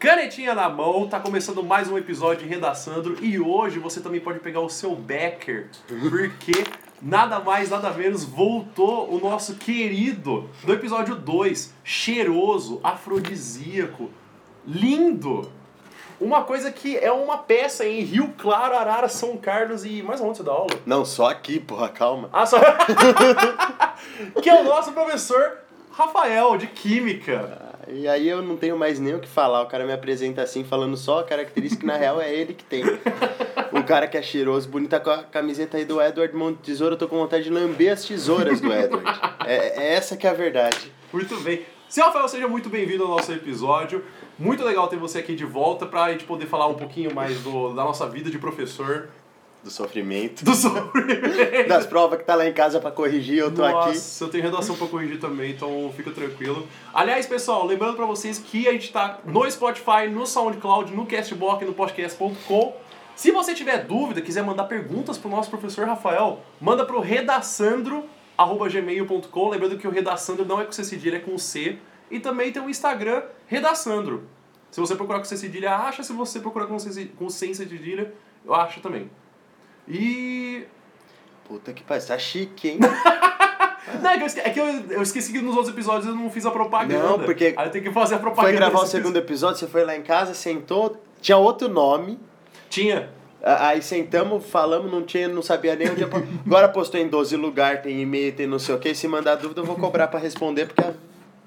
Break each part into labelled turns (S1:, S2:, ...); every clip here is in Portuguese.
S1: canetinha na mão, tá começando mais um episódio de Redaçandro e hoje você também pode pegar o seu Becker, porque nada mais, nada menos voltou o nosso querido do episódio 2, cheiroso, afrodisíaco, lindo. Uma coisa que é uma peça em Rio Claro, Arara, São Carlos e mais onde você dá aula?
S2: Não, só aqui, porra, calma.
S1: Ah, só... que é o nosso professor Rafael, de Química.
S2: E aí eu não tenho mais nem o que falar. O cara me apresenta assim, falando só a característica que na real é ele que tem. Um cara que é cheiroso, bonita com a camiseta aí do Edward Monte Tesouro, eu tô com vontade de lamber as tesouras do Edward. É, é essa que é a verdade.
S1: Muito bem. Seu Rafael, seja muito bem-vindo ao nosso episódio. Muito legal ter você aqui de volta pra gente poder falar um pouquinho mais do, da nossa vida de professor.
S2: Do sofrimento.
S1: Do sofrimento.
S2: Das provas que tá lá em casa pra corrigir, eu tô
S1: Nossa,
S2: aqui.
S1: eu tenho redação pra corrigir também, então fica tranquilo. Aliás, pessoal, lembrando pra vocês que a gente tá no Spotify, no SoundCloud, no Castbox no podcast.com. Se você tiver dúvida, quiser mandar perguntas pro nosso professor Rafael, manda pro redaçandro.gmail.com. Lembrando que o Redaçandro não é com C cedilha, é com C. E também tem o Instagram Redaçandro. Se você procurar com C cedilha, acha. Se você procurar com, C, com sem cedilha, eu acho também. E
S2: Puta que pariu, tá chique, hein?
S1: Não, é que eu esque- é que eu, eu esqueci que nos outros episódios eu não fiz a propaganda.
S2: Não, porque
S1: Aí eu tenho que fazer a propaganda.
S2: Foi gravar o segundo episódio, você foi lá em casa, sentou, tinha outro nome.
S1: Tinha.
S2: Aí sentamos, falamos, não tinha, não sabia nem onde. Agora postou em 12 lugares, tem e-mail, tem não sei o que. Se mandar dúvida, eu vou cobrar pra responder, porque a-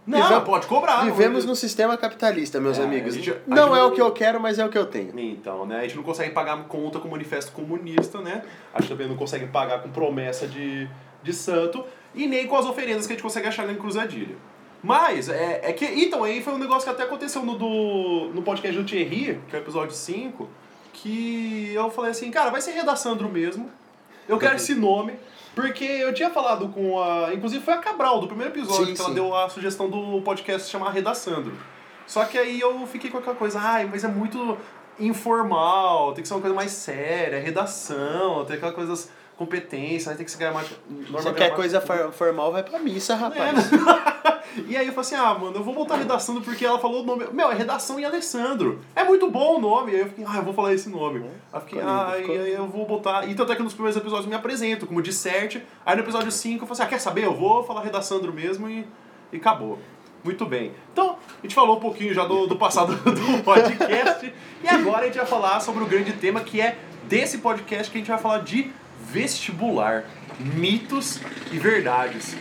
S1: Não,
S2: Vivemos-
S1: pode cobrar.
S2: vivemos no sistema capitalista, meus
S1: É,
S2: amigos.
S1: a gente-
S2: não
S1: gente
S2: é o que eu quero, mas é o que eu tenho.
S1: Então, né? A gente não consegue pagar conta com manifesto comunista, né? A gente também não consegue pagar com promessa de, de santo e nem com as oferendas que a gente consegue achar na encruzadilha. Mas, é, é que. Então, aí foi um negócio que até aconteceu no, do, no podcast do Thierry, que é o episódio 5, que eu falei assim, cara, vai ser Redaçandro mesmo. Eu quero esse nome. Porque eu tinha falado com a. Inclusive foi a Cabral, do primeiro episódio,
S2: Sim,
S1: que ela
S2: sim.
S1: deu a sugestão do podcast chamar Redaçandro. Só que aí eu fiquei com aquela coisa, ai, mas é muito informal, tem que ser uma coisa mais séria, redação, tem aquela coisa das competências, aí tem que ser gramática. norma
S2: Você quer
S1: gramática.
S2: coisa for- formal, vai pra missa,
S1: É,
S2: rapaz.
S1: né? e aí eu falei assim, ah, mano, eu vou botar redação porque ela falou o nome. Meu, é redação em Alessandro. É muito bom o nome. Aí eu fiquei, ah, eu vou falar esse nome. Aí eu fiquei,
S2: lindo,
S1: ah,
S2: ficou
S1: e aí eu vou botar. E tanto é que nos primeiros episódios eu me apresento, como disserte. Aí no episódio 5 eu falei assim, ah, quer saber? Eu vou falar redaçandro mesmo e, e acabou. Muito bem. Então, a gente falou um pouquinho já do, do passado do podcast. e agora a gente vai falar sobre o grande tema que é desse podcast que a gente vai falar de vestibular. Mitos e verdades.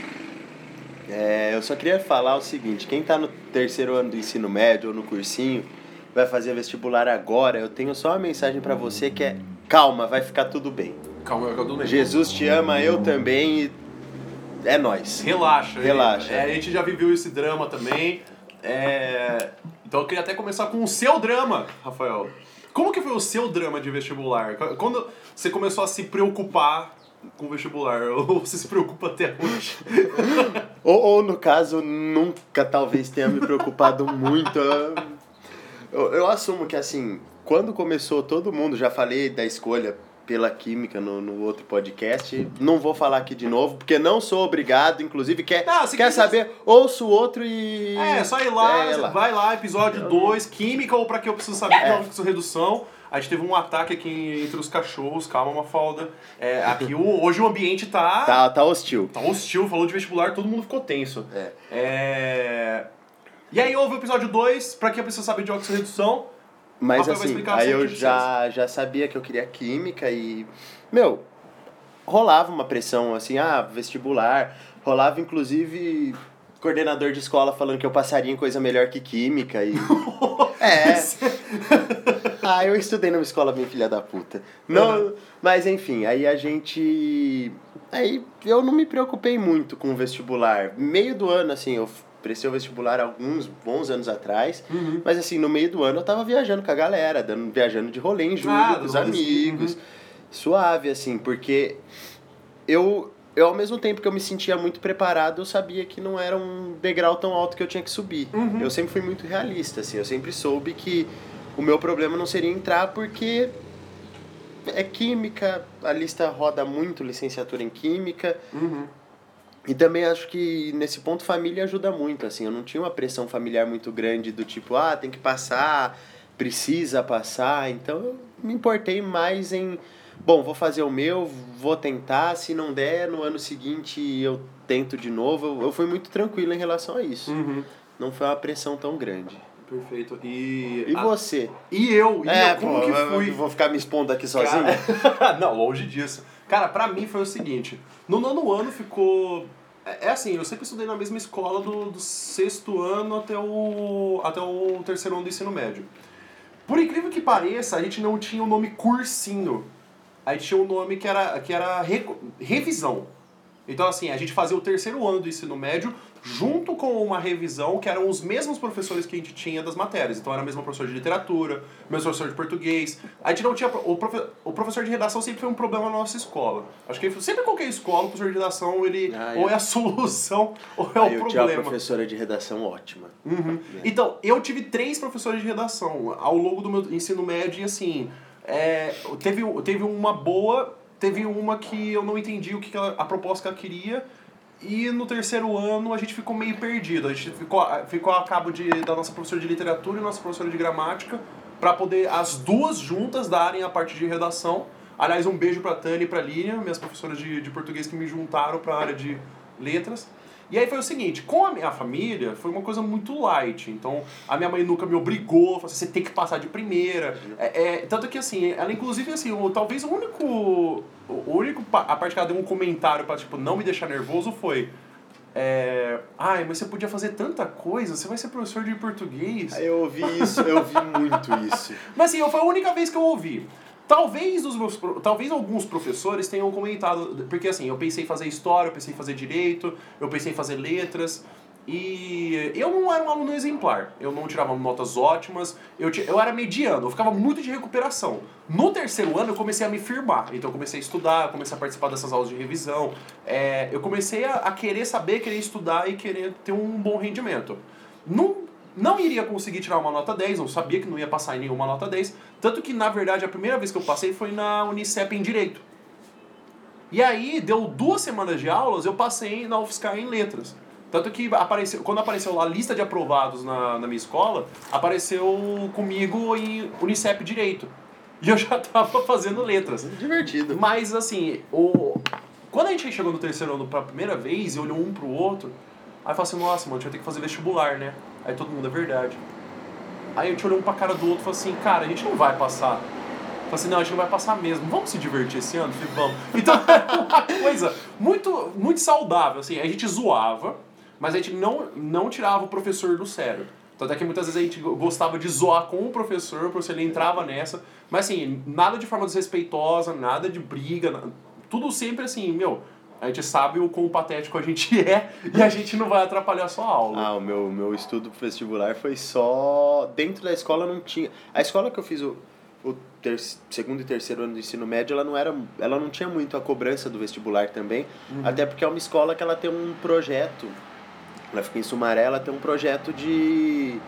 S2: É, eu só queria falar o seguinte: quem tá no terceiro ano do ensino médio ou no cursinho, vai fazer vestibular agora, eu tenho só uma mensagem pra você que é: calma, vai ficar tudo bem.
S1: Calma, eu tô
S2: Jesus te ama, eu também e é nós.
S1: Relaxa.
S2: Relaxa.
S1: É, a gente já viveu esse drama também. É, Então eu queria até começar com o seu drama, Rafael. Como que foi o seu drama de vestibular? Quando você começou a se preocupar com o vestibular? Ou você se preocupa até hoje?
S2: Ou, ou no caso, nunca talvez tenha me preocupado muito. Eu, eu assumo que assim, quando começou todo mundo, já falei da escolha pela química no, no outro podcast. Não vou falar aqui de novo, porque não sou obrigado, inclusive quer,
S1: Não,
S2: quer
S1: quiser-
S2: saber, ouça o outro e.
S1: É, só ir lá,
S2: É, lá.
S1: vai lá, episódio 2, química ou pra que eu preciso saber que é. isso redução. A gente teve um ataque aqui entre os cachorros, calma, Mafalda. É, aqui o, hoje o ambiente tá,
S2: Tá, tá hostil.
S1: tá hostil, falou de vestibular, todo mundo ficou tenso.
S2: É.
S1: É... E aí houve o episódio 2, pra que eu preciso saber de oxirredução.
S2: Mas
S1: Rafael vai
S2: assim, aí eu já, já sabia que eu queria química e. Meu, rolava uma pressão assim, ah, vestibular. Rolava inclusive coordenador de escola falando que eu passaria em coisa melhor que química e. é. Ah, eu estudei numa escola bem filha da puta. Não,
S1: Uhum.
S2: mas enfim, aí a gente. Aí eu não me preocupei muito com o vestibular. Meio do ano, assim, eu prestei o vestibular alguns bons anos atrás.
S1: Uhum.
S2: Mas assim, no meio do ano eu tava viajando com a galera, dando, viajando de rolê em julho,
S1: Ah,
S2: com os amigos. Suave, assim, porque eu, eu, ao mesmo tempo que eu me sentia muito preparado, eu sabia que não era um degrau tão alto que eu tinha que subir.
S1: Uhum.
S2: Eu sempre fui muito realista, assim, eu sempre soube que o meu problema não seria entrar porque é química, a lista roda muito licenciatura em química.
S1: Uhum.
S2: E também acho que nesse ponto família ajuda muito, assim, eu não tinha uma pressão familiar muito grande do tipo, ah, tem que passar, precisa passar, então eu me importei mais em, bom, vou fazer o meu, vou tentar, se não der, no ano seguinte eu tento de novo, eu, eu fui muito tranquilo em relação a isso.
S1: Uhum.
S2: Não foi uma pressão tão grande.
S1: Perfeito. E.
S2: E
S1: a-
S2: você?
S1: E eu? E
S2: é,
S1: eu? Como
S2: pô,
S1: que fui?
S2: vou ficar me expondo aqui sozinho?
S1: Cara, não, longe disso. Cara, pra mim foi o seguinte: no nono ano ficou. É é assim, eu sempre estudei na mesma escola do, do sexto ano até o, até o terceiro ano do ensino médio. Por incrível que pareça, a gente não tinha o nome cursinho. A gente tinha um nome que era, que era reco- revisão. Então, assim, a gente fazia o terceiro ano do ensino médio junto com uma revisão que eram os mesmos professores que a gente tinha das matérias. Então, era o mesmo professor de literatura, o mesmo professor de português. A gente não tinha... O, profe, o professor de redação sempre foi um problema na nossa escola. Acho que sempre qualquer escola, o professor de redação, ele
S2: Ah,
S1: ou
S2: é.
S1: é a solução ou é
S2: Aí
S1: o
S2: eu tinha uma
S1: problema.
S2: professora de redação ótima.
S1: Uhum. Então, eu tive três professores de redação ao longo do meu ensino médio e assim, é, teve, teve uma boa, teve uma que eu não entendi o que ela, a proposta que ela queria. E no terceiro ano a gente ficou meio perdido. A gente ficou, ficou a cabo de, da nossa professora de literatura e nossa professora de gramática para poder as duas juntas darem a parte de redação. Aliás, um beijo pra Tânia e pra Línia, minhas professoras de, de português que me juntaram para a área de letras. E aí foi o seguinte, com a minha família, foi uma coisa muito light. Então, a minha mãe nunca me obrigou, falou assim, você tem que passar de primeira. É, é, tanto que, assim, ela inclusive, assim, o, talvez o único... O único, a parte que ela deu um comentário pra, tipo, não me deixar nervoso foi... É, Ai, mas você podia fazer tanta coisa, você vai ser professor de português.
S2: Eu ouvi isso, eu ouvi muito isso.
S1: Mas assim, foi a única vez que eu ouvi. Talvez os meus, talvez alguns professores tenham comentado, porque assim, eu pensei em fazer história, eu pensei em fazer direito, eu pensei em fazer letras, e eu não era um aluno exemplar. Eu não tirava notas ótimas, eu, eu era mediano, eu ficava muito de recuperação. No terceiro ano eu comecei a me firmar, então eu comecei a estudar, eu comecei a participar dessas aulas de revisão, é, eu comecei a, a querer saber, querer estudar e querer ter um bom rendimento. Não, não iria conseguir tirar uma nota 10, eu sabia que não ia passar em nenhuma nota 10, tanto que na verdade a primeira vez que eu passei foi na Unicep em Direito. E aí, deu duas semanas de aulas, eu passei na UFSCar em letras. Tanto que apareceu, quando apareceu lá a lista de aprovados na, na minha escola, apareceu comigo em Unicep Direito. E eu já tava fazendo letras.
S2: Divertido.
S1: Mas assim, o... quando a gente chegou no terceiro ano pela primeira vez e olhou um pro outro, aí falou assim, nossa, mano, a gente vai ter que fazer vestibular, né? Aí todo mundo é verdade. Aí a gente olhou um pra cara do outro e falou assim, cara, a gente não vai passar. Falei assim, não, a gente não vai passar mesmo. Vamos se divertir esse ano? Falei, vamos. Então uma coisa muito, muito saudável, assim. A gente zoava, mas a gente não, não tirava o professor do sério. Tanto é que muitas vezes a gente gostava de zoar com o professor, o professor ele entrava nessa. Mas assim, nada de forma desrespeitosa, nada de briga, tudo sempre assim, meu, a gente sabe o quão patético a gente é e a gente não vai atrapalhar a sua aula.
S2: Ah, o meu, meu estudo vestibular foi só. Dentro da escola não tinha. A escola que eu fiz o, o ter... segundo e terceiro ano do ensino médio, ela não era. Ela não tinha muito a cobrança do vestibular também. Até porque é uma escola que ela tem um projeto. Ela fica em Sumaré, ela tem um projeto de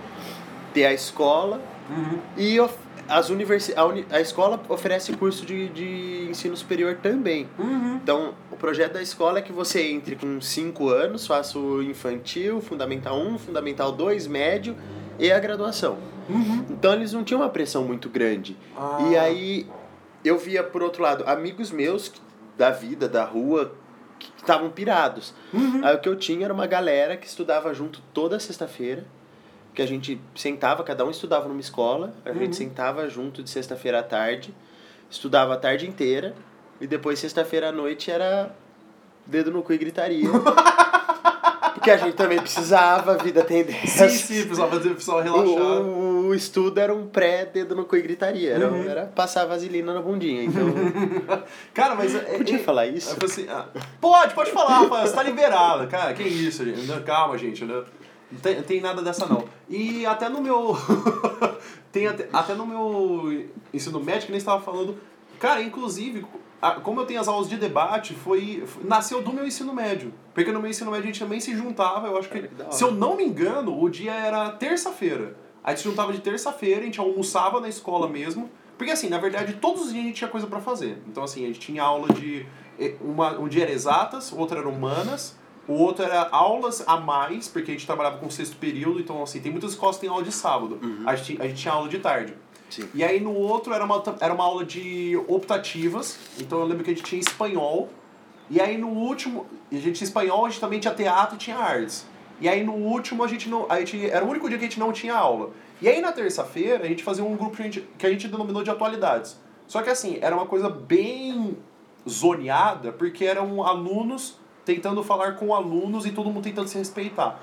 S2: ter a escola
S1: Uhum.
S2: e of- as universi a, uni... a escola oferece curso de, de ensino superior também.
S1: Uhum.
S2: Então, o projeto da escola é que você entre com 5 anos, faça o infantil, fundamental 1, fundamental 2, médio e a graduação.
S1: Uhum.
S2: Então, eles não tinham uma pressão muito grande.
S1: Ah.
S2: E aí, eu via, por outro lado, amigos meus da vida, da rua, que estavam pirados.
S1: Uhum.
S2: Aí, o que eu tinha era uma galera que estudava junto toda sexta-feira, que a gente sentava, cada um estudava numa escola, a
S1: Uhum.
S2: gente sentava junto de sexta-feira à tarde, estudava a tarde inteira, e depois sexta-feira à noite era dedo no cu e gritaria. Porque a gente também precisava, a vida tem dessas.
S1: Sim, sim, precisava, precisava relaxar.
S2: O, o estudo era um pré-dedo no cu e gritaria. Era,
S1: Uhum.
S2: era passar vaselina na bundinha. Então,
S1: Cara, mas. é-
S2: podia
S1: é-
S2: falar isso?
S1: falei assim, ah, pode, pode falar, você tá liberado. Cara, que isso, gente. Calma, gente. Não não tem, tem nada dessa, não. E até no meu. tem até, até no meu ensino médio, que nem estava falando. Cara, inclusive, como eu tenho as aulas de debate, foi, nasceu do meu ensino médio. Porque no meu ensino médio a gente também se juntava, eu acho que.
S2: Olha que.
S1: Se eu não me engano, o dia era terça-feira. A gente se juntava de terça-feira, a gente almoçava na escola mesmo. Porque assim, na verdade, todos os dias a gente tinha coisa pra fazer. Então assim, a gente tinha aula de. eh, Uma, um dia era exatas, outro era humanas, O outro era aulas a mais, porque a gente trabalhava com sexto período, então assim, tem muitas escolas que têm aula de sábado. A, gente, a gente tinha aula de tarde.
S2: Sim.
S1: E aí no outro era uma, era uma aula de optativas, então eu lembro que a gente tinha espanhol. E aí no último, a gente tinha espanhol, a gente também tinha teatro e tinha artes. E aí no último a gente não. A gente, era o único dia que a gente não tinha aula. E aí na terça-feira a gente fazia um grupo que a gente, que a gente denominou de atualidades. Só que assim, era uma coisa bem zoneada, porque eram alunos tentando falar com alunos e todo mundo tentando se respeitar.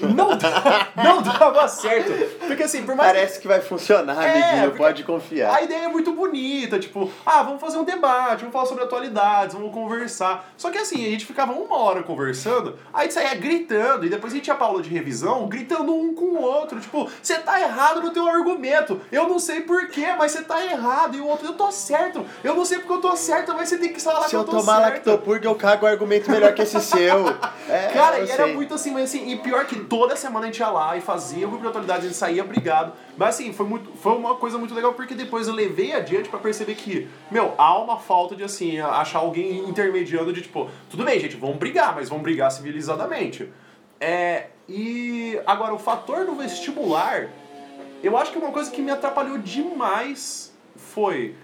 S1: Não, dá- não dava certo. Porque assim, por mais
S2: Parece que vai funcionar,
S1: É,
S2: amiguinho, pode confiar.
S1: a ideia é muito bonita, tipo, ah, vamos fazer um debate, vamos falar sobre atualidades, vamos conversar. Só que assim, a gente ficava uma hora conversando, aí a gente saía gritando, e depois a gente ia pra aula de revisão, gritando um com o outro, tipo, você tá errado no teu argumento, eu não sei porquê, mas você tá errado, e o outro, eu tô certo, eu não sei porque eu tô certo, mas você tem que falar
S2: Se
S1: que
S2: eu
S1: eu tô
S2: tomar
S1: certo.
S2: lactopurga, eu cago um argumento melhor que esse seu. É,
S1: Cara,
S2: eu
S1: e era
S2: sei.
S1: muito assim, mas assim, e pior que toda semana a gente ia lá e fazia o grupo de atualidades, a gente saía brigado. Mas assim, foi, muito, foi uma coisa muito legal porque depois eu levei adiante pra perceber que, meu, há uma falta de assim, achar alguém intermediando de tipo, tudo bem, gente, vamos brigar, mas vamos brigar civilizadamente. É, e agora o fator do vestibular, eu acho que uma coisa que me atrapalhou demais foi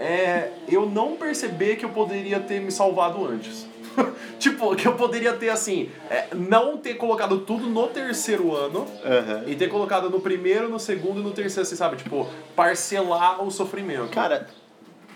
S1: é, eu não perceber que eu poderia ter me salvado antes. tipo, que eu poderia ter, assim, é, não ter colocado tudo no terceiro ano
S2: Aham.
S1: e ter colocado no primeiro, no segundo e no terceiro, assim, sabe? Tipo, parcelar o sofrimento.
S2: Cara,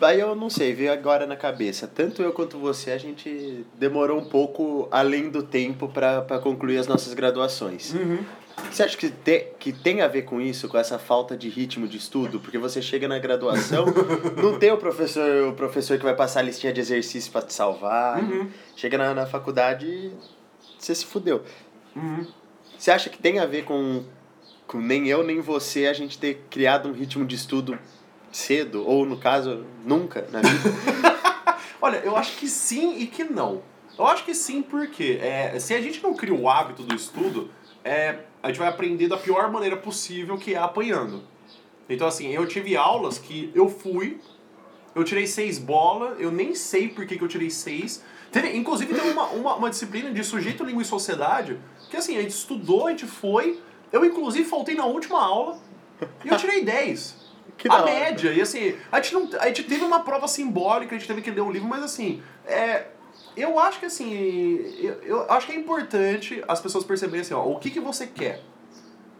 S2: aí eu não sei, veio agora na cabeça. Tanto eu quanto você, a gente demorou um pouco além do tempo pra concluir as nossas graduações.
S1: Uhum.
S2: Você acha que, te, que tem a ver com isso, com essa falta de ritmo de estudo? Porque você chega na graduação, não tem o professor, o professor que vai passar a listinha de exercício pra te salvar.
S1: Uhum.
S2: Chega na, na faculdade você se fudeu.
S1: Uhum.
S2: Você acha que tem a ver com, com nem eu nem você a gente ter criado um ritmo de estudo cedo? Ou, no caso, nunca na vida?
S1: Olha, eu acho que sim e que não. Eu acho que sim porque é, se a gente não cria o hábito do estudo, é, a gente vai aprender da pior maneira possível, que é apanhando. Então, assim, eu tive aulas que eu fui, eu tirei seis bola, eu nem sei por que, que eu tirei seis. Teve, inclusive, teve uma, uma, uma disciplina de sujeito, língua e sociedade, que assim, a gente estudou, a gente foi, eu inclusive faltei na última aula e eu tirei 10.
S2: Que
S1: a média, e assim, a gente, não, a gente teve uma prova simbólica, a gente teve que ler o livro, mas assim, é, eu acho que assim, eu, eu acho que é importante as pessoas perceberem assim, ó, o que, que você quer.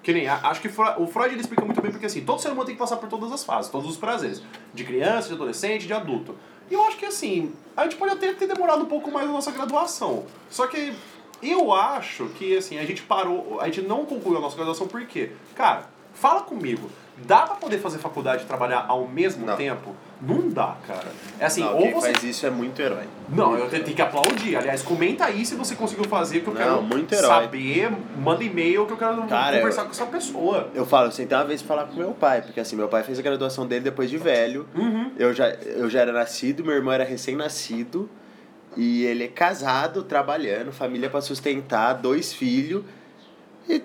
S1: Que nem, a- acho que o Freud ele explica muito bem porque assim, todo ser humano tem que passar por todas as fases, todos os prazeres. De criança, de adolescente, de adulto. E eu acho que assim, a gente pode até ter demorado um pouco mais na nossa graduação. Só que eu acho que assim, a gente parou, a gente não concluiu a nossa graduação por quê? Cara, fala comigo. Dá pra poder fazer faculdade e trabalhar ao mesmo
S2: Não.
S1: tempo? Não dá, cara. É assim,
S2: não,
S1: ou
S2: quem
S1: você.
S2: faz isso é muito herói.
S1: Não, eu tenho que aplaudir. Aliás, comenta aí se você conseguiu fazer, que eu
S2: Não,
S1: quero
S2: muito
S1: saber. Manda e-mail que eu quero
S2: Cara,
S1: conversar
S2: eu-
S1: com essa pessoa.
S2: Eu falo, eu sentei uma vez pra falar com meu pai, porque assim, meu pai fez a graduação dele depois de velho.
S1: Uhum.
S2: Eu já, eu já era nascido, meu irmão era recém-nascido. E ele é casado, trabalhando, família pra sustentar, dois filhos. E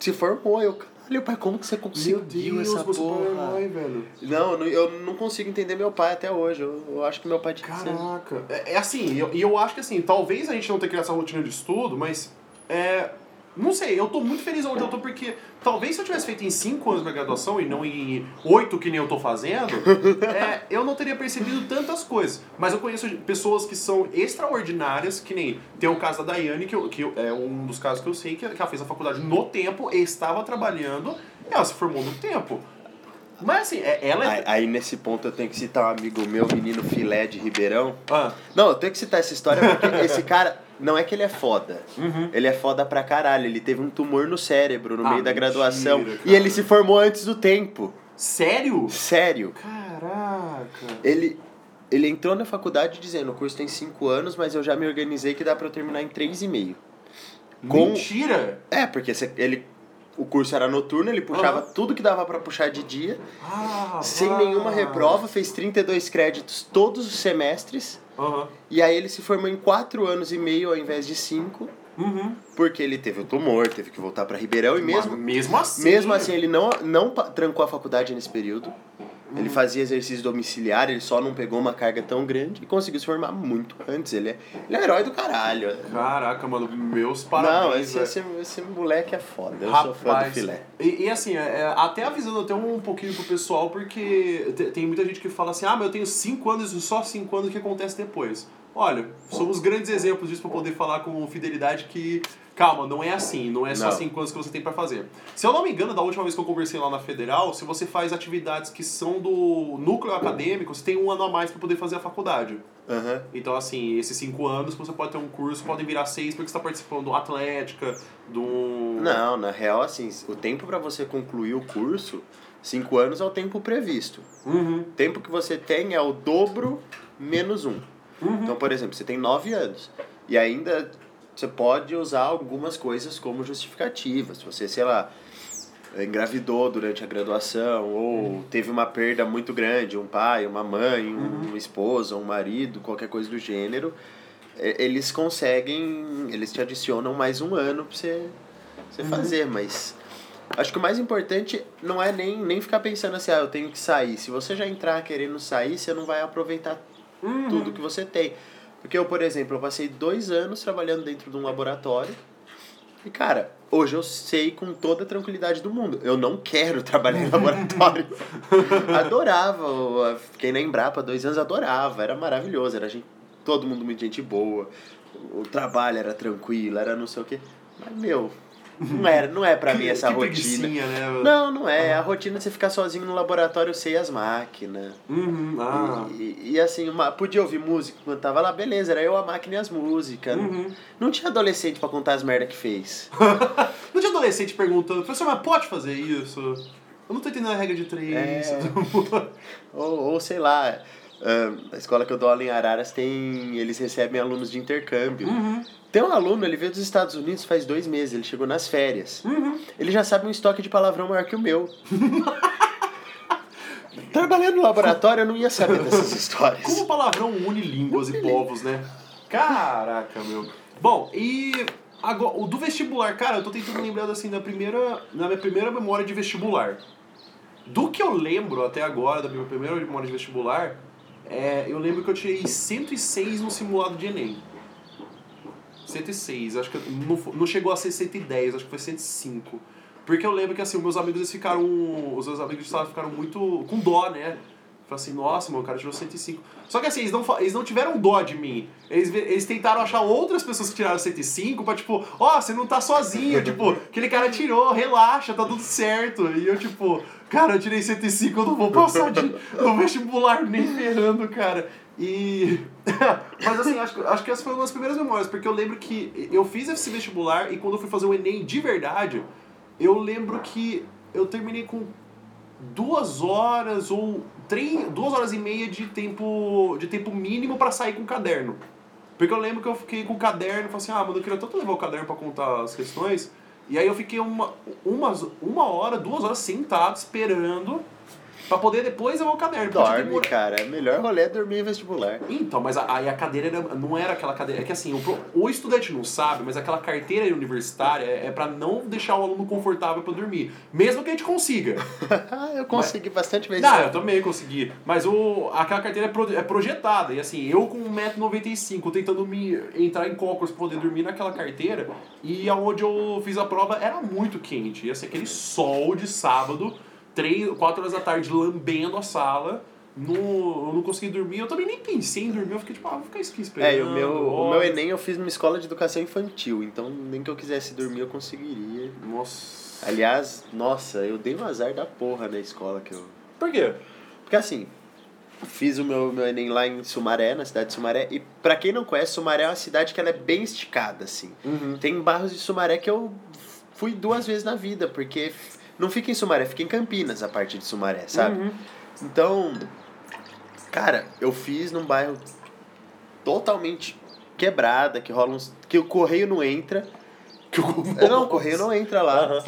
S2: se formou. Eu, caralho, pai, como que você conseguiu essa
S1: você
S2: porra?
S1: é herói, velho.
S2: Não, eu não- consigo entender meu pai até hoje. Eu, eu acho que meu pai tinha que ser.
S1: Caraca. É, é assim, e eu, eu acho que assim, talvez a gente não tenha criado essa rotina de estudo, mas é. Não sei, eu tô muito feliz onde eu tô porque talvez se eu tivesse feito em 5 anos minha graduação e não em 8 que nem eu tô fazendo, é, eu não teria percebido tantas coisas. Mas eu conheço pessoas que são extraordinárias, que nem tem o caso da Daiane, que, eu, que é um dos casos que eu sei, que, que ela fez a faculdade no tempo, estava trabalhando, e ela se formou no tempo. Mas assim, é- ela é.
S2: Aí, aí, nesse ponto eu tenho que citar um amigo meu, menino Filé de Ribeirão.
S1: Ah,
S2: Não, eu tenho que citar essa história porque esse cara, não é que ele é foda.
S1: uhum.
S2: Ele é foda pra caralho. Ele teve um tumor no cérebro no
S1: Ah,
S2: meio da
S1: mentira,
S2: graduação.
S1: cara.
S2: E ele se formou antes do tempo.
S1: Sério?
S2: Sério.
S1: Caraca.
S2: Ele, ele entrou na faculdade dizendo: o curso tem 5 anos, mas eu já me organizei que dá pra eu terminar em 3,5. Com-
S1: Mentira!
S2: É, porque ele, o curso era noturno, ele puxava
S1: Aham.
S2: tudo que dava pra puxar de dia,
S1: Ah,
S2: sem
S1: vá.
S2: nenhuma reprova, fez 32 créditos todos os semestres.
S1: Aham.
S2: E aí ele se formou em 4 anos e meio ao invés de 5,
S1: Uhum.
S2: porque ele teve o tumor, teve que voltar pra Ribeirão e mesmo
S1: Mas mesmo assim.
S2: mesmo assim ele não não trancou a faculdade nesse período. Ele fazia exercício domiciliar, ele só não pegou uma carga tão grande e conseguiu se formar muito antes. Ele é, ele é herói do caralho.
S1: Caraca, mano, meus parabéns.
S2: não, esse, esse, esse moleque é foda. Eu
S1: Rapaz,
S2: sou fã do filé.
S1: E, e assim, é, é, até avisando até um pouquinho pro pessoal, porque te- tem muita gente que fala assim, ah, mas eu tenho 5 anos e só 5 anos o que acontece depois. Olha, somos grandes exemplos disso pra poder falar com fidelidade que, calma, não é assim, não é só
S2: Não.
S1: 5 anos que você tem pra fazer. Se eu não me engano, da última vez que eu conversei lá na Federal, se você faz atividades que são do núcleo acadêmico, você tem um ano a mais pra poder fazer a faculdade.
S2: Aham.
S1: Então, assim, esses cinco anos que você pode ter um curso podem virar seis porque você está participando do Atlética, do.
S2: Não, na real, assim, o tempo pra você concluir o curso, cinco anos é o tempo previsto.
S1: Uhum.
S2: O tempo que você tem é o dobro menos um.
S1: Uhum.
S2: Então, por exemplo, você tem nove anos. E ainda você pode usar algumas coisas como justificativa. Se você, sei lá, engravidou durante a graduação ou teve uma perda muito grande, um pai, uma mãe, um esposo, um marido, qualquer coisa do gênero, eles conseguem, eles te adicionam mais um ano pra você, você fazer, mas acho que o mais importante não é nem, nem ficar pensando assim, ah, eu tenho que sair. Se você já entrar querendo sair, você não vai aproveitar
S1: Uhum.
S2: tudo que você tem. Porque eu, por exemplo, eu passei dois anos trabalhando dentro de um laboratório. E, cara, hoje eu sei com toda a tranquilidade do mundo. Eu não quero trabalhar em laboratório. adorava. Fiquei na Embrapa dois anos, adorava. Era maravilhoso. Era gente, todo mundo muito gente boa. O trabalho era tranquilo, era não sei o quê. Mas, meu, não, era, não é pra mim essa rotina.
S1: né?
S2: Não, não é. A rotina de você ficar sozinho no laboratório, eu sei as máquinas.
S1: Uhum. Ah.
S2: E, e, assim, uma, podia ouvir música quando tava lá, beleza, era eu, a máquina e as músicas.
S1: Uhum.
S2: Não tinha adolescente pra contar as merda que fez.
S1: Não tinha adolescente perguntando, professor, mas pode fazer isso? Eu não tô entendendo a regra de três.
S2: É. ou, ou sei lá, ah, a escola que eu dou aula em Araras tem. Eles recebem alunos de intercâmbio.
S1: Uhum.
S2: Tem um aluno, ele veio dos Estados Unidos faz dois meses, ele chegou nas férias.
S1: Uhum.
S2: Ele já sabe um estoque de palavrão maior que o meu. Trabalhando no laboratório, eu não ia saber dessas histórias.
S1: Como palavrão une línguas e povos, né? Caraca, meu. Bom, e agora, o do vestibular, cara, eu tô tentando lembrar assim da primeira, na minha primeira memória de vestibular. Do que eu lembro até agora da minha primeira memória de vestibular, é, eu lembro que eu tirei 106 no simulado de ENEM. 106, acho que não, não chegou a ser 110, acho que foi 105. Porque eu lembro que assim, meus amigos eles ficaram. Os meus amigos de sala ficaram muito com dó, né? Falaram assim, nossa, mano, o cara tirou 105. Só que assim, eles não, eles não tiveram dó de mim. Eles, eles tentaram achar outras pessoas que tiraram 105 pra, tipo, ó, você não tá sozinho. tipo, aquele cara tirou, relaxa, tá tudo certo. E eu, tipo, cara, eu tirei 105, eu não vou passar de, no vestibular nem ferrando, cara. E. Mas assim, acho, acho que essa foi uma das primeiras memórias, porque eu lembro que eu fiz esse vestibular e quando eu fui fazer o Enem de verdade, eu lembro que eu terminei com duas horas ou três, duas horas e meia de tempo, de tempo mínimo pra sair com o caderno. Porque eu lembro que eu fiquei com o caderno e falei assim, ah, mano, eu queria tanto levar o caderno pra contar as questões. E aí eu fiquei uma, uma, uma hora, duas horas sentado esperando pra poder depois levar o caderno. eu
S2: Dorme, cara. Melhor rolê é dormir em vestibular.
S1: então, mas aí a cadeira era- não era aquela cadeira. É que assim, o, o estudante não sabe, mas aquela carteira universitária é, é para não deixar o aluno confortável pra dormir. Mesmo que a gente consiga.
S2: Eu consegui bastante vezes.
S1: Não, eu também consegui. Mas o, aquela carteira é, pro- é projetada. E assim, eu com 1,95m tentando me entrar em cócoras pra poder dormir naquela carteira. E aonde eu fiz a prova era muito quente. Ia ser aquele sol de sábado, 3, 4 horas da tarde, lambendo a sala. No, eu não consegui dormir. Eu também nem pensei em dormir. Eu fiquei tipo, ah, vou ficar aqui esperando.
S2: É, o meu, o meu. Enem eu fiz numa escola de educação infantil, então nem que eu quisesse dormir eu conseguiria.
S1: Nossa.
S2: Aliás, nossa, eu dei um azar da porra na escola que eu.
S1: Por quê?
S2: Porque assim, fiz o meu, meu Enem lá em Sumaré, na cidade de Sumaré, e pra quem não conhece, Sumaré é uma cidade que ela é bem esticada, assim.
S1: Uhum.
S2: Tem bairros de Sumaré que eu fui duas vezes na vida, porque não fica em Sumaré, fica em Campinas a parte de Sumaré, sabe?
S1: Uhum.
S2: Então, cara, eu fiz num bairro totalmente quebrada, que rola uns. que o correio não entra.
S1: Que o-
S2: Não, o correio não entra lá.
S1: Aham.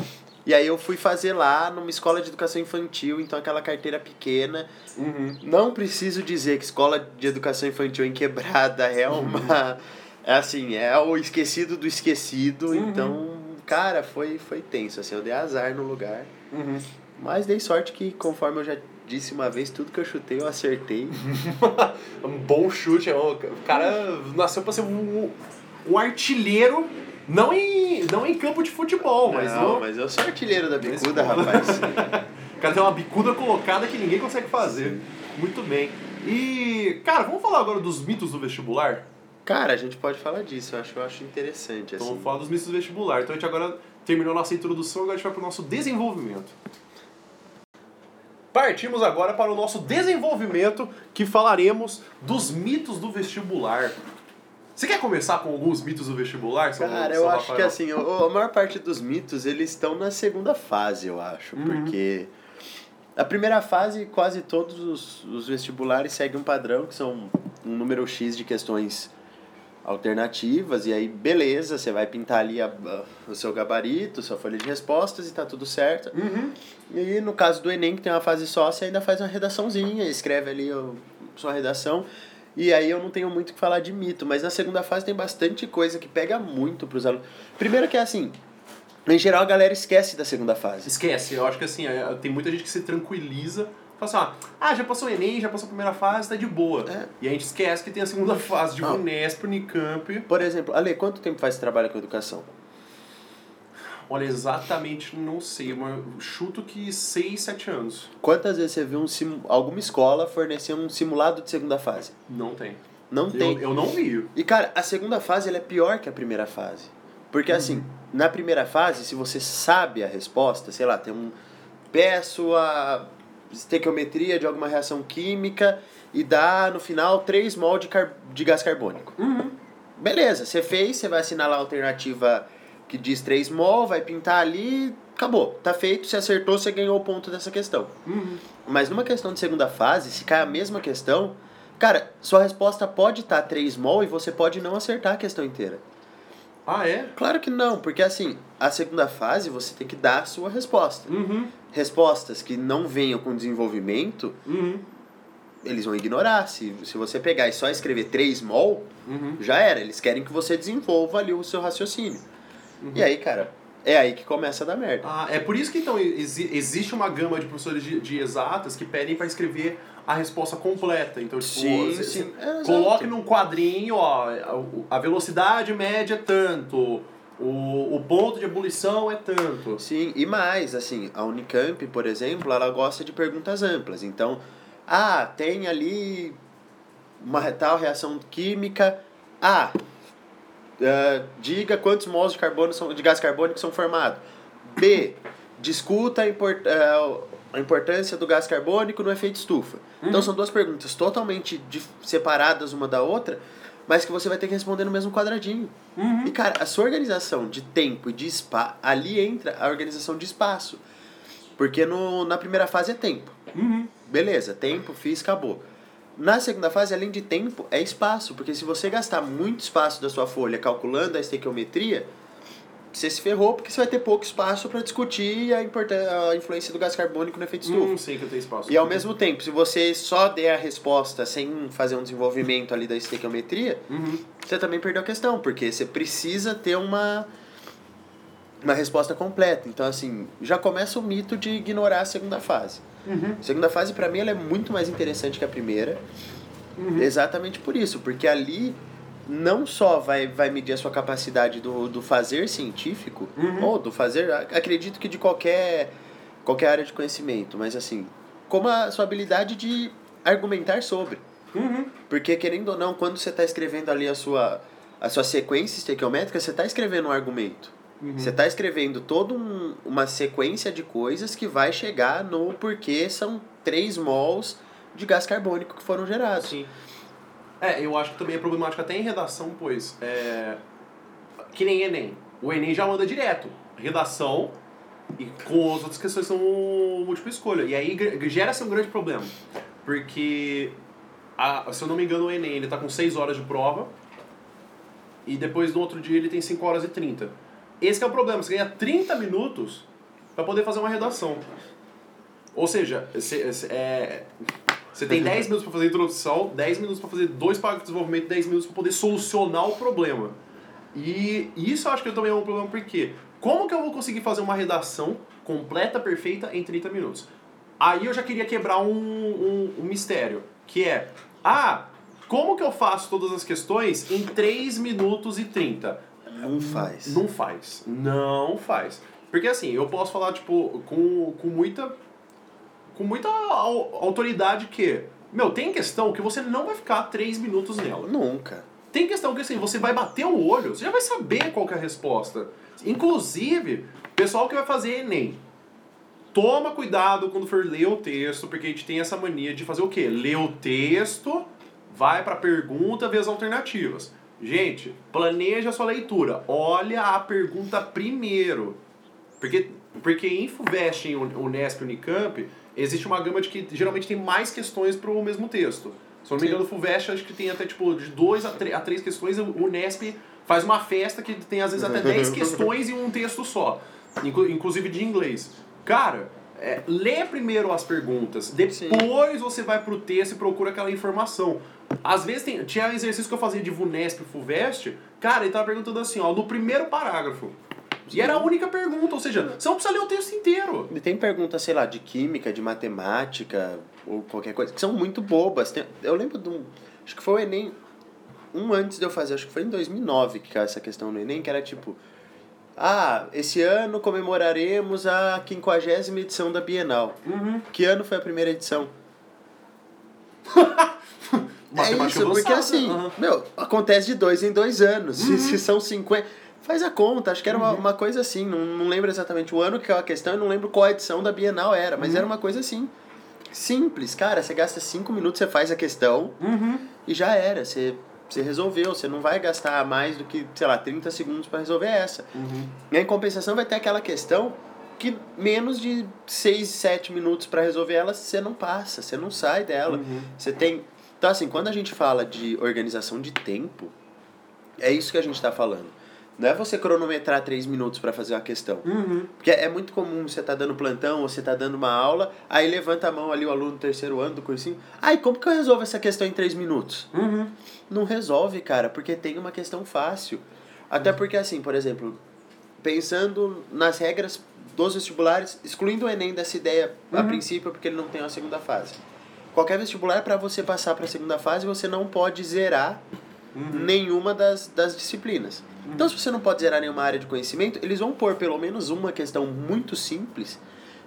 S2: E aí eu fui fazer lá numa escola de educação infantil, então aquela carteira pequena.
S1: Uhum.
S2: Não preciso dizer que escola de educação infantil em quebrada é uma. É assim, é o esquecido do esquecido.
S1: Uhum.
S2: Então, cara, foi, foi tenso. Assim, eu dei azar no lugar.
S1: Uhum.
S2: Mas dei sorte que conforme eu já, disse uma vez, tudo que eu chutei eu acertei.
S1: um bom chute. é O cara nasceu pra ser um, um artilheiro, não em, não em campo de futebol, mas,
S2: não,
S1: no-
S2: mas eu sou artilheiro da bicuda, rapaz.
S1: o cara tem uma bicuda colocada que ninguém consegue fazer. Muito bem. E, cara, vamos falar agora dos mitos do vestibular?
S2: Cara, a gente pode falar disso, eu acho, eu acho interessante,
S1: Então
S2: assim.
S1: vamos falar dos mitos do vestibular. Então a gente agora terminou nossa introdução, agora a gente vai para o nosso desenvolvimento. Partimos agora para o nosso desenvolvimento, que falaremos dos mitos do vestibular. Você quer começar com alguns mitos do vestibular?
S2: Cara,
S1: seu
S2: eu acho que
S1: Rafael?
S2: assim, a maior parte dos mitos, eles estão na segunda fase, eu acho.
S1: Uhum.
S2: Porque a primeira fase, quase todos os, os vestibulares seguem um padrão, que são um número X de questões alternativas, e aí beleza, você vai pintar ali a- a- o seu gabarito, sua folha de respostas e tá tudo certo.
S1: Uhum.
S2: E no caso do Enem, que tem uma fase só, você ainda faz uma redaçãozinha, escreve ali a sua redação. E aí eu não tenho muito o que falar de mito, mas na segunda fase tem bastante coisa que pega muito pros alunos. Primeiro que é assim, em geral a galera esquece da segunda fase.
S1: Esquece, eu acho que assim, é, tem muita gente que se tranquiliza, fala assim, ah, ah, já passou o Enem, já passou a primeira fase, tá de boa.
S2: É.
S1: E a gente esquece que tem a segunda fase de. Unesp, Unicamp.
S2: Por exemplo, Ale, quanto tempo faz trabalha com educação?
S1: Olha, exatamente não sei, mas eu chuto que 6, 7 anos.
S2: Quantas vezes você viu um simu- alguma escola fornecer um simulado de segunda fase?
S1: Não tem.
S2: Não tem.
S1: Eu, eu não vi.
S2: E cara, a segunda fase ela é pior que a primeira fase. Porque assim, na primeira fase, se você sabe a resposta, sei lá, tem um. Peço a estequiometria de alguma reação química e dá no final 3 mol de, car de gás carbônico.
S1: Uhum.
S2: Beleza, você fez, você vai assinalar a alternativa que diz 3 mol, vai pintar ali, acabou. Tá feito, você acertou, você ganhou o ponto dessa questão.
S1: Uhum.
S2: Mas numa questão de segunda fase, se cai a mesma questão, cara, sua resposta pode estar 3 mol e você pode não acertar a questão inteira.
S1: Ah, é?
S2: Claro que não, porque assim, a segunda fase você tem que dar a sua resposta.
S1: Uhum.
S2: Respostas que não venham com desenvolvimento,
S1: Uhum.
S2: eles vão ignorar. Se, se você pegar e só escrever 3 mol,
S1: Uhum.
S2: já era. Eles querem que você desenvolva ali o seu raciocínio. E aí, cara, é aí que começa a dar merda.
S1: Ah, é por isso que então exi- existe uma gama de professores de, de exatas que pedem para escrever a resposta completa. Então, tipo,
S2: Sim,
S1: cê-
S2: sim. É,
S1: coloque num quadrinho, ó, a, a velocidade média é tanto, o, o ponto de ebulição é tanto.
S2: Sim, e mais, assim, a Unicamp, por exemplo, ela gosta de perguntas amplas. Então, ah, tem ali uma tal reação química. Ah, ah, diga quantos mols de carbono são, de gás carbônico são formados. B, discuta a, import, ah, a importância do gás carbônico no efeito estufa. Então são duas perguntas totalmente separadas uma da outra, mas que você vai ter que responder no mesmo quadradinho.
S1: Uhum.
S2: E cara, a sua organização de tempo e de espaço, ali entra a organização de espaço. Porque no, na primeira fase é tempo.
S1: Uhum.
S2: Beleza, tempo, fiz, acabou. Na segunda fase, além de tempo, é espaço. Porque se você gastar muito espaço da sua folha calculando a estequiometria, você se ferrou porque você vai ter pouco espaço para discutir a, importância, a influência do gás carbônico no efeito estufa.
S1: Hum, sei que eu tenho espaço.
S2: E ao mesmo tempo, se você só der a resposta sem fazer um desenvolvimento ali da estequiometria,
S1: Uhum.
S2: você também perdeu a questão, porque você precisa ter uma uma resposta completa. Então, assim, já começa o mito de ignorar a segunda fase.
S1: Uhum.
S2: A segunda fase, para mim, ela é muito mais interessante que a primeira,
S1: Uhum.
S2: exatamente por isso, porque ali não só vai, vai medir a sua capacidade do, do fazer científico,
S1: Uhum.
S2: ou do fazer, ac- acredito que de qualquer, qualquer área de conhecimento, mas assim, como a sua habilidade de argumentar sobre.
S1: Uhum.
S2: Porque, querendo ou não, quando você está escrevendo ali a sua, a sua sequência estequiométrica, você está escrevendo um argumento.
S1: Uhum.
S2: Você está escrevendo toda um, uma sequência de coisas que vai chegar no porquê são 3 mols de gás carbônico que foram gerados.
S1: Sim. É, eu acho que também é problemático até em redação, pois é. Que nem Enem. O Enem já manda direto. Redação e com as outras questões são múltipla escolha. E aí gera-se um grande problema. Porque, a, se eu não me engano, o Enem ele tá com 6 horas de prova e depois no outro dia ele tem 5 horas e 30. Esse é o problema, você ganha 30 minutos para poder fazer uma redação. Ou seja, você- é, você tem 10 minutos para fazer a introdução, 10 minutos para fazer dois parágrafos de desenvolvimento, 10 minutos para poder solucionar o problema. E isso eu acho que também é um problema porque como que eu vou conseguir fazer uma redação completa, perfeita em 30 minutos? Aí eu já queria quebrar um, um, um mistério, que é, ah, como que eu faço todas as questões em 3 minutos e 30?
S2: Não faz.
S1: Não faz. Não faz. Porque assim, eu posso falar, tipo, com, com muita. Com muita au- autoridade que. Meu, tem questão que você não vai ficar 3 minutos nela.
S2: Nunca.
S1: Tem questão que assim, você vai bater o olho, você já vai saber qual é a resposta. Inclusive, pessoal que vai fazer Enem. Toma cuidado quando for ler o texto, porque a gente tem essa mania de fazer o quê? Ler o texto, vai pra pergunta, vê as alternativas. Gente, planeja a sua leitura. Olha a pergunta primeiro. Porque, porque em Unesp Unicamp, existe uma gama de que geralmente tem mais questões para o mesmo texto. Se eu não me
S2: Sim.
S1: engano, o FUVEST acho que tem até tipo de dois a, a três questões, o Unesp faz uma festa que tem às vezes até 10 questões em um texto só. Inclu- inclusive de inglês. Cara, é, lê primeiro as perguntas, depois você vai pro texto e procura aquela informação. Às vezes tem, tinha exercício que eu fazia de VUNESP e FUVEST, cara, ele tava perguntando assim, ó, no primeiro parágrafo. E era a única pergunta, ou seja, você não precisa ler o texto inteiro.
S2: E tem perguntas, sei lá, de química, de matemática, ou qualquer coisa, que são muito bobas. Tem- eu lembro de um. Acho que foi o Enem. Um antes de eu fazer, acho que foi em 2009 que caiu essa questão no Enem, que era tipo. Ah, esse ano comemoraremos a 50 edição da Bienal.
S1: Uhum.
S2: Que ano foi a primeira edição? É isso, porque assim,
S1: Aham.
S2: meu, acontece de dois em dois anos. Se, se são 50. Faz a conta, acho que era uma, uma coisa assim. Não, não lembro exatamente o ano que é a questão, eu não lembro qual edição da Bienal era, mas era uma coisa assim. Simples, cara. Você gasta cinco minutos, você faz a questão
S1: Uhum.
S2: e já era. Você, você resolveu. Você não vai gastar mais do que, sei lá, 30 segundos para resolver essa.
S1: Uhum.
S2: E em compensação vai ter aquela questão que menos de 6, 7 minutos para resolver ela, você não passa, você não sai dela.
S1: Uhum.
S2: Você tem. Então, assim, quando a gente fala de organização de tempo, é isso que a gente está falando. Não é você cronometrar 3 minutos para fazer uma questão.
S1: Uhum.
S2: Porque é muito comum você tá dando plantão ou você tá dando uma aula, aí levanta a mão ali o aluno do terceiro ano do cursinho. Ai, como que eu resolvo essa questão em 3 minutos?
S1: Uhum.
S2: Não resolve, cara, porque tem uma questão fácil. Até porque, assim, por exemplo, pensando nas regras dos vestibulares, excluindo o Enem dessa ideia a
S1: Uhum.
S2: princípio, porque ele não tem uma segunda fase. Qualquer vestibular, para você passar para a segunda fase, você não pode zerar
S1: Uhum.
S2: nenhuma das, das disciplinas. Então, se você não pode zerar nenhuma área de conhecimento, eles vão pôr pelo menos uma questão muito simples,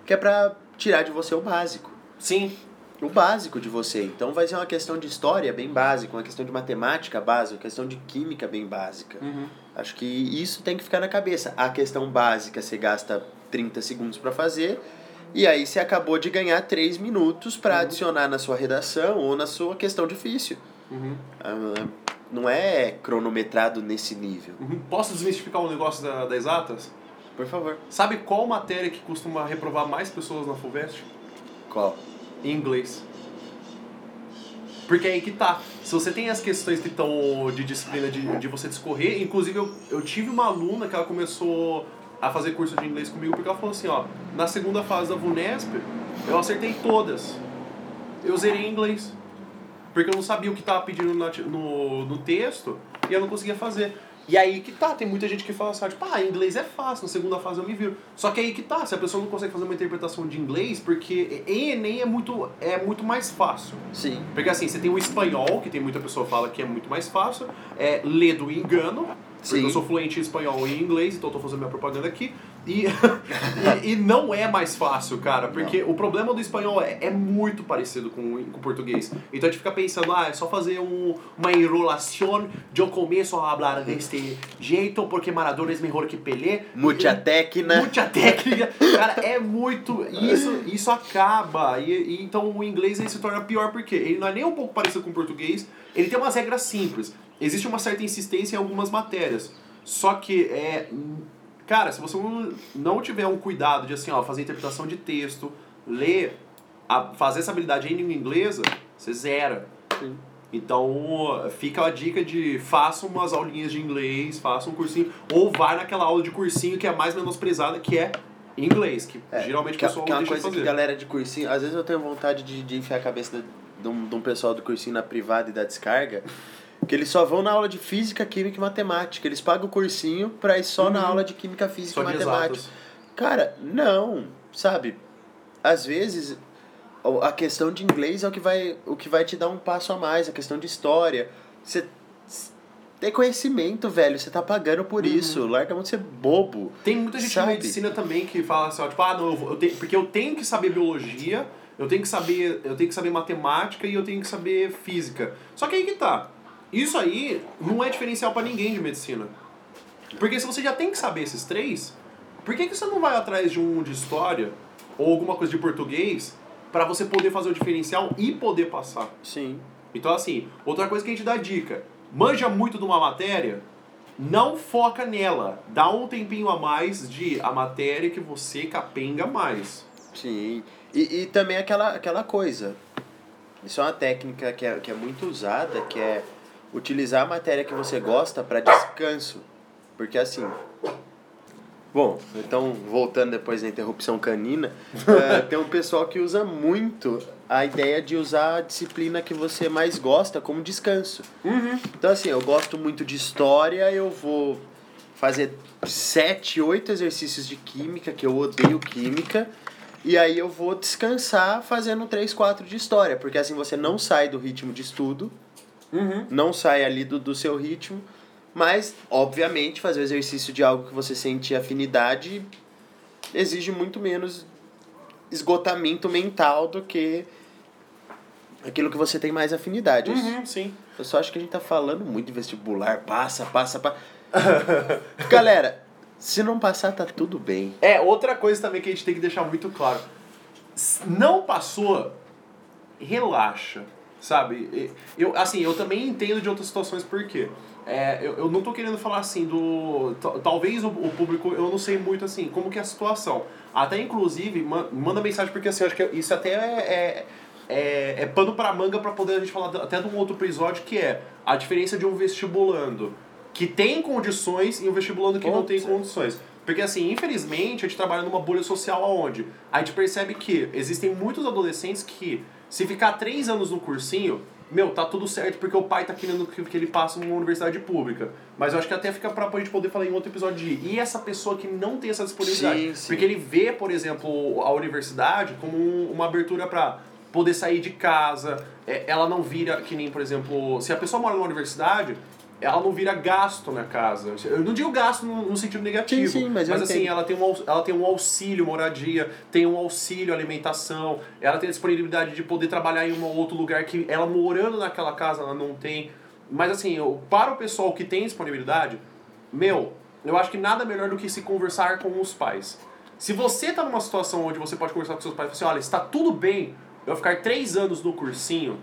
S2: que é para tirar de você o básico
S1: Sim.
S2: o básico de você. Então vai ser uma questão de história bem básica, uma questão de matemática básica, uma questão de química bem básica.
S1: Uhum.
S2: Acho que isso tem que ficar na cabeça. A questão básica você gasta 30 segundos para fazer e aí você acabou de ganhar 3 minutos para adicionar na sua redação ou na sua questão difícil.
S1: Uhum.
S2: Ah, Não é cronometrado nesse nível.
S1: Uhum. Posso desmistificar um negócio da, das exatas?
S2: Por favor.
S1: Sabe qual matéria que costuma reprovar mais pessoas na FUVEST?
S2: Qual?
S1: Em inglês. Porque é aí que tá. Se você tem as questões que estão de disciplina de, de você discorrer, inclusive eu, eu tive uma aluna que ela começou a fazer curso de inglês comigo porque ela falou assim, ó, na segunda fase da VUNESP, eu acertei todas. Eu zerei inglês. Porque eu não sabia o que tava pedindo na- no, no texto e eu não conseguia fazer. E aí que tá, tem muita gente que fala assim, tipo, ah, inglês é fácil, na segunda fase eu me viro. Só que aí que tá, se a pessoa não consegue fazer uma interpretação de inglês, porque em Enem é muito, é muito mais fácil.
S2: Sim.
S1: Porque assim, você tem o espanhol, que tem muita pessoa que fala que é muito mais fácil, é ler do engano, porque
S2: Sim.
S1: eu sou fluente em espanhol e em inglês, então eu tô fazendo minha propaganda aqui. E, e, e não é mais fácil, cara, porque o problema do espanhol é, é muito parecido com, o- com o português. Então a gente fica pensando, ah, é só fazer um, uma enrolação, eu começo a falar deste jeito, porque Maradona é melhor que Pelé.
S2: Muita técnica.
S1: Muita técnica. Cara, é muito. Isso, isso acaba. E, e então o inglês ele se torna pior porque ele não é nem um pouco parecido com o português. Ele tem umas regras simples. Existe uma certa insistência em algumas matérias. Só que é. Cara, se você não, tiver um cuidado de assim, ó, fazer interpretação de texto, ler, a- fazer essa habilidade em língua inglesa, você zera.
S2: Sim.
S1: Então, fica a dica de faça umas aulinhas de inglês, faça um cursinho, ou vai naquela aula de cursinho que é a mais menosprezada, que é inglês, que
S2: É,
S1: geralmente
S2: que,
S1: o pessoal
S2: que é uma
S1: deixa de
S2: coisa que galera de cursinho, às vezes eu tenho vontade de, de enfiar a cabeça de, de, um, de um pessoal do cursinho na privada e da descarga, que eles só vão na aula de física, química e matemática. Eles pagam o cursinho pra ir só na
S1: Uhum.
S2: aula de química, física
S1: Só
S2: e matemática.
S1: exatas.
S2: Cara, não, sabe? Às vezes a questão de inglês é o que vai, o que vai te dar um passo a mais, a questão de história. Você ter conhecimento, velho, você tá pagando por isso. Larga de ser bobo.
S1: Tem muita gente
S2: Sabe?
S1: na medicina também que fala assim, ó, tipo, ah, não, eu, vou- eu tenho, porque eu tenho que saber biologia, eu tenho que saber, eu tenho que saber matemática e eu tenho que saber física. Só que aí que tá. Isso aí não é diferencial pra ninguém de medicina. Porque se você já tem que saber esses três, por que, que você não vai atrás de um de história ou alguma coisa de português pra você poder fazer o diferencial e poder passar?
S2: Sim.
S1: Então, assim, outra coisa que a gente dá dica: manja muito de uma matéria, não foca nela. Dá um tempinho a mais de a matéria que você capenga mais.
S2: Sim. E, e também aquela, aquela coisa. Isso é uma técnica que é, que é muito usada, que é utilizar a matéria que você gosta para descanso. Porque assim. Bom, então voltando depois da interrupção canina, eh, tem um pessoal que usa muito a ideia de usar a disciplina que você mais gosta como descanso. Então assim, eu gosto muito de história, eu vou fazer sete, oito exercícios de química, que eu odeio química, e aí eu vou descansar fazendo três, quatro de história, porque assim você não sai do ritmo de estudo, não sai ali do, do seu ritmo, mas, obviamente, fazer o exercício de algo que você sente afinidade exige muito menos esgotamento mental do que aquilo que você tem mais afinidade. Eu-
S1: sim.
S2: Eu só acho que a gente tá falando muito de vestibular, passa, passa, passa. Galera, se não passar, tá tudo bem.
S1: É, outra coisa também que a gente tem que deixar muito claro. Não passou, relaxa, sabe? Eu, assim, eu também entendo de outras situações por quê. É, eu, eu não tô querendo falar assim do... ta- Talvez o, o público, eu não sei muito assim, como que é a situação. Até, inclusive, ma- manda mensagem, porque assim, eu acho que isso até é... é, é pano pra manga pra poder a gente falar até de um outro episódio que é a diferença de um vestibulando que tem condições e um vestibulando que não tem condições. Porque assim, infelizmente, a gente trabalha numa bolha social aonde a gente percebe que existem muitos adolescentes que, se ficar três anos no cursinho, meu, tá tudo certo porque o pai tá querendo que, ele passe numa universidade pública. Mas eu acho que até fica pra, pra gente poder falar em outro episódio de e essa pessoa que não tem essa disponibilidade.
S2: Sim, sim.
S1: Porque ele vê, por exemplo, a universidade como um- uma abertura pra poder sair de casa, é, ela não vira que nem, por exemplo, se a pessoa mora numa universidade, ela não vira gasto na casa. Eu não digo gasto no, no sentido negativo,
S2: Sim, sim, mas eu
S1: assim,
S2: entendo.
S1: ela tem, um, ela tem um auxílio moradia, tem um auxílio alimentação, ela tem a disponibilidade de poder trabalhar em um ou outro lugar que ela morando naquela casa ela não tem. Mas assim, eu, para o pessoal que tem disponibilidade, meu, eu acho que nada melhor do que se conversar com os pais. Se você tá numa situação onde você pode conversar com seus pais e falar assim, olha, está tudo bem eu ficar três anos no cursinho,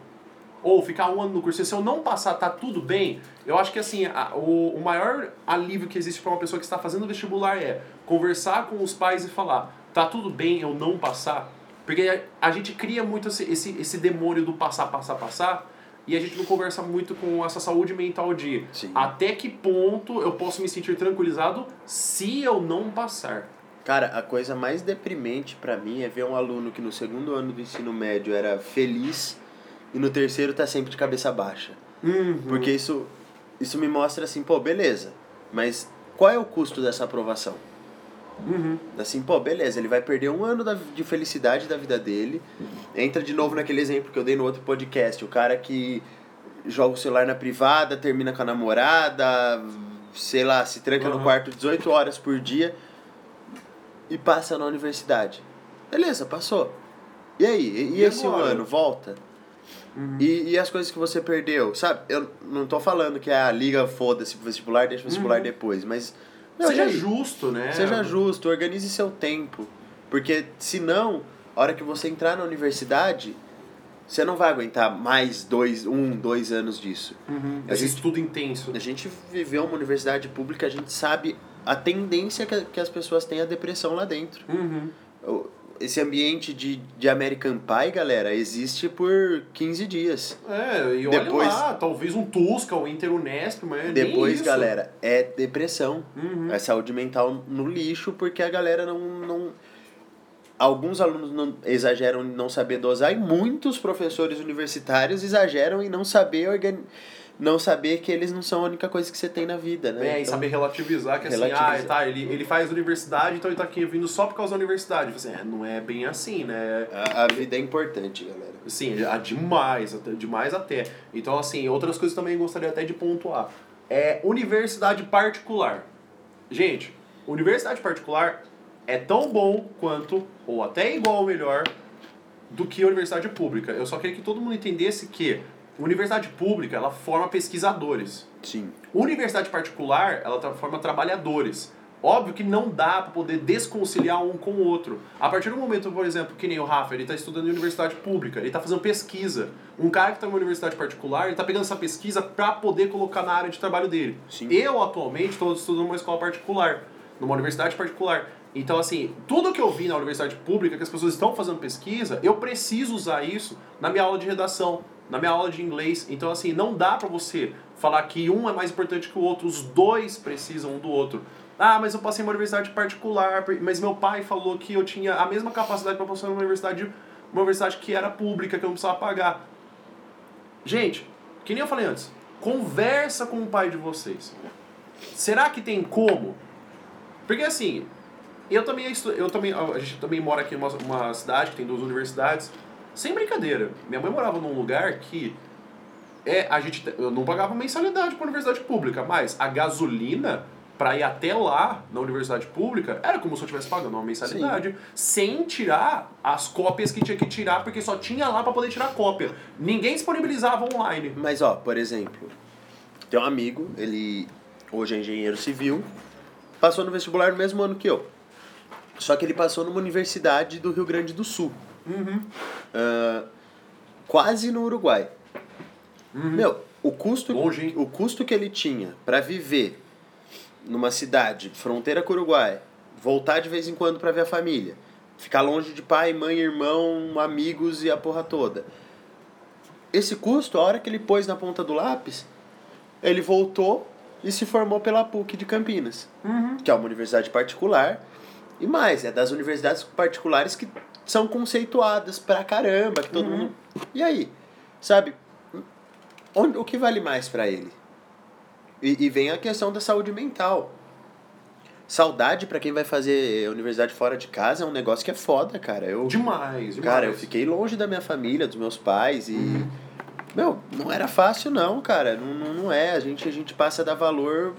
S1: ou ficar um ano no cursinho, se eu não passar, tá tudo bem, eu acho que assim, a- o, o maior alívio que existe para uma pessoa que está fazendo vestibular é conversar com os pais e falar, tá tudo bem eu não passar? Porque a, a gente cria muito esse, esse, esse demônio do passar, passar, passar, e a gente não conversa muito com essa saúde mental de
S2: Sim.
S1: até que ponto eu posso me sentir tranquilizado se eu não passar.
S2: Cara, a coisa mais deprimente pra mim é ver um aluno que no segundo ano do ensino médio era feliz e no terceiro tá sempre de cabeça baixa. Porque isso, isso me mostra assim, pô, beleza, mas qual é o custo dessa aprovação?
S1: Uhum.
S2: Assim, pô, beleza, ele vai perder um ano da- de felicidade da vida dele. Entra de novo naquele exemplo que eu dei no outro podcast, o cara que joga o celular na privada, termina com a namorada, sei lá, se tranca no
S1: Uhum.
S2: quarto 18 horas por dia e passa na universidade. Beleza, passou. E aí? E, e esse
S1: agora?
S2: ano? Volta? E, e as coisas que você perdeu? Sabe, eu não tô falando que a liga foda-se pro vestibular, deixa o vestibular
S1: Uhum.
S2: depois, mas...
S1: Seja
S2: aí?
S1: justo, né?
S2: Seja justo, organize seu tempo. Porque senão, a hora que você entrar na universidade, você não vai aguentar mais dois, um, dois anos disso.
S1: Uhum.
S2: A
S1: Esse
S2: gente-
S1: estudo intenso.
S2: A gente viveu uma universidade pública, a gente sabe a tendência que, que as pessoas têm a depressão lá dentro.
S1: Uhum.
S2: O- Esse ambiente de, de American Pie, galera, existe por 15 dias.
S1: É, e
S2: Depois-
S1: olha lá, talvez um Tusca, um Inter Unesp, mas nem
S2: Depois, galera, é depressão.
S1: Uhum.
S2: É saúde mental no lixo, porque a galera não. não... Alguns alunos não exageram em não saber dosar e muitos professores universitários exageram em não saber organi... não saber que eles não são a única coisa que você tem na vida, né?
S1: É, e
S2: Então,
S1: saber relativizar que assim,
S2: relativizar.
S1: ah, tá, ele, ele faz universidade, então ele tá aqui vindo só por causa da universidade. Assim, é, não é bem assim, né?
S2: a, a vida é importante, galera.
S1: Sim, é demais, até- demais até. Então, assim, outras coisas também gostaria até de pontuar. É universidade particular. Gente, universidade particular é tão bom quanto, ou até igual ou melhor, do que a universidade pública. Eu só queria que todo mundo entendesse que universidade pública, ela forma pesquisadores.
S2: Sim.
S1: Universidade particular, ela forma trabalhadores. Óbvio que não dá para poder desconciliar um com o outro. A partir do momento, por exemplo, que nem o Rafa, ele está estudando em universidade pública, ele está fazendo pesquisa. Um cara que está em uma universidade particular, ele está pegando essa pesquisa para poder colocar na área de trabalho dele.
S2: Sim.
S1: Eu, atualmente, estou estudando numa escola particular, numa universidade particular. Então, assim, tudo que eu vi na universidade pública, que as pessoas estão fazendo pesquisa, eu preciso usar isso na minha aula de redação, na minha aula de inglês. Então, assim, não dá pra você falar que um é mais importante que o outro, os dois precisam um do outro. Ah, mas eu passei em uma universidade particular, mas meu pai falou que eu tinha a mesma capacidade para passar numa universidade, uma universidade que era pública, que eu não precisava pagar. Gente, que nem eu falei antes, conversa com o pai de vocês. Será que tem como? Porque assim, eu também, eu também a gente também mora aqui numa uma cidade que tem duas universidades. Sem brincadeira, minha mãe morava num lugar que é a gente eu não pagava mensalidade para universidade pública, mas a gasolina para ir até lá na universidade pública era como se eu estivesse pagando uma mensalidade, sem tirar as cópias que tinha que tirar, porque só tinha lá para poder tirar cópia. Ninguém disponibilizava online.
S2: Mas, ó, por exemplo, tem um amigo, ele hoje é engenheiro civil, passou no vestibular no mesmo ano que eu. Só que ele passou numa universidade do Rio Grande do Sul,
S1: Uhum.
S2: ah, quase no Uruguai. Meu, o custo,
S1: Longe,
S2: o custo que ele tinha pra viver numa cidade fronteira com o Uruguai, voltar de vez em quando pra ver a família, ficar longe de pai, mãe, irmão, amigos e a porra toda. Esse custo, a hora que ele pôs na ponta do lápis, ele voltou e se formou pela PUC de Campinas,
S1: Uhum.
S2: que é uma universidade particular. E mais, é das universidades particulares que são conceituadas pra caramba, que todo
S1: Uhum.
S2: mundo. E aí? Sabe? Onde, o que vale mais pra ele? E, e vem a questão da saúde mental. Saudade pra quem vai fazer universidade fora de casa é um negócio que é foda, cara. Eu,
S1: Demais, demais.
S2: Cara, eu fiquei longe da minha família, dos meus pais e. Meu, não era fácil não, cara. Não, não, não é. A gente, a gente passa a dar valor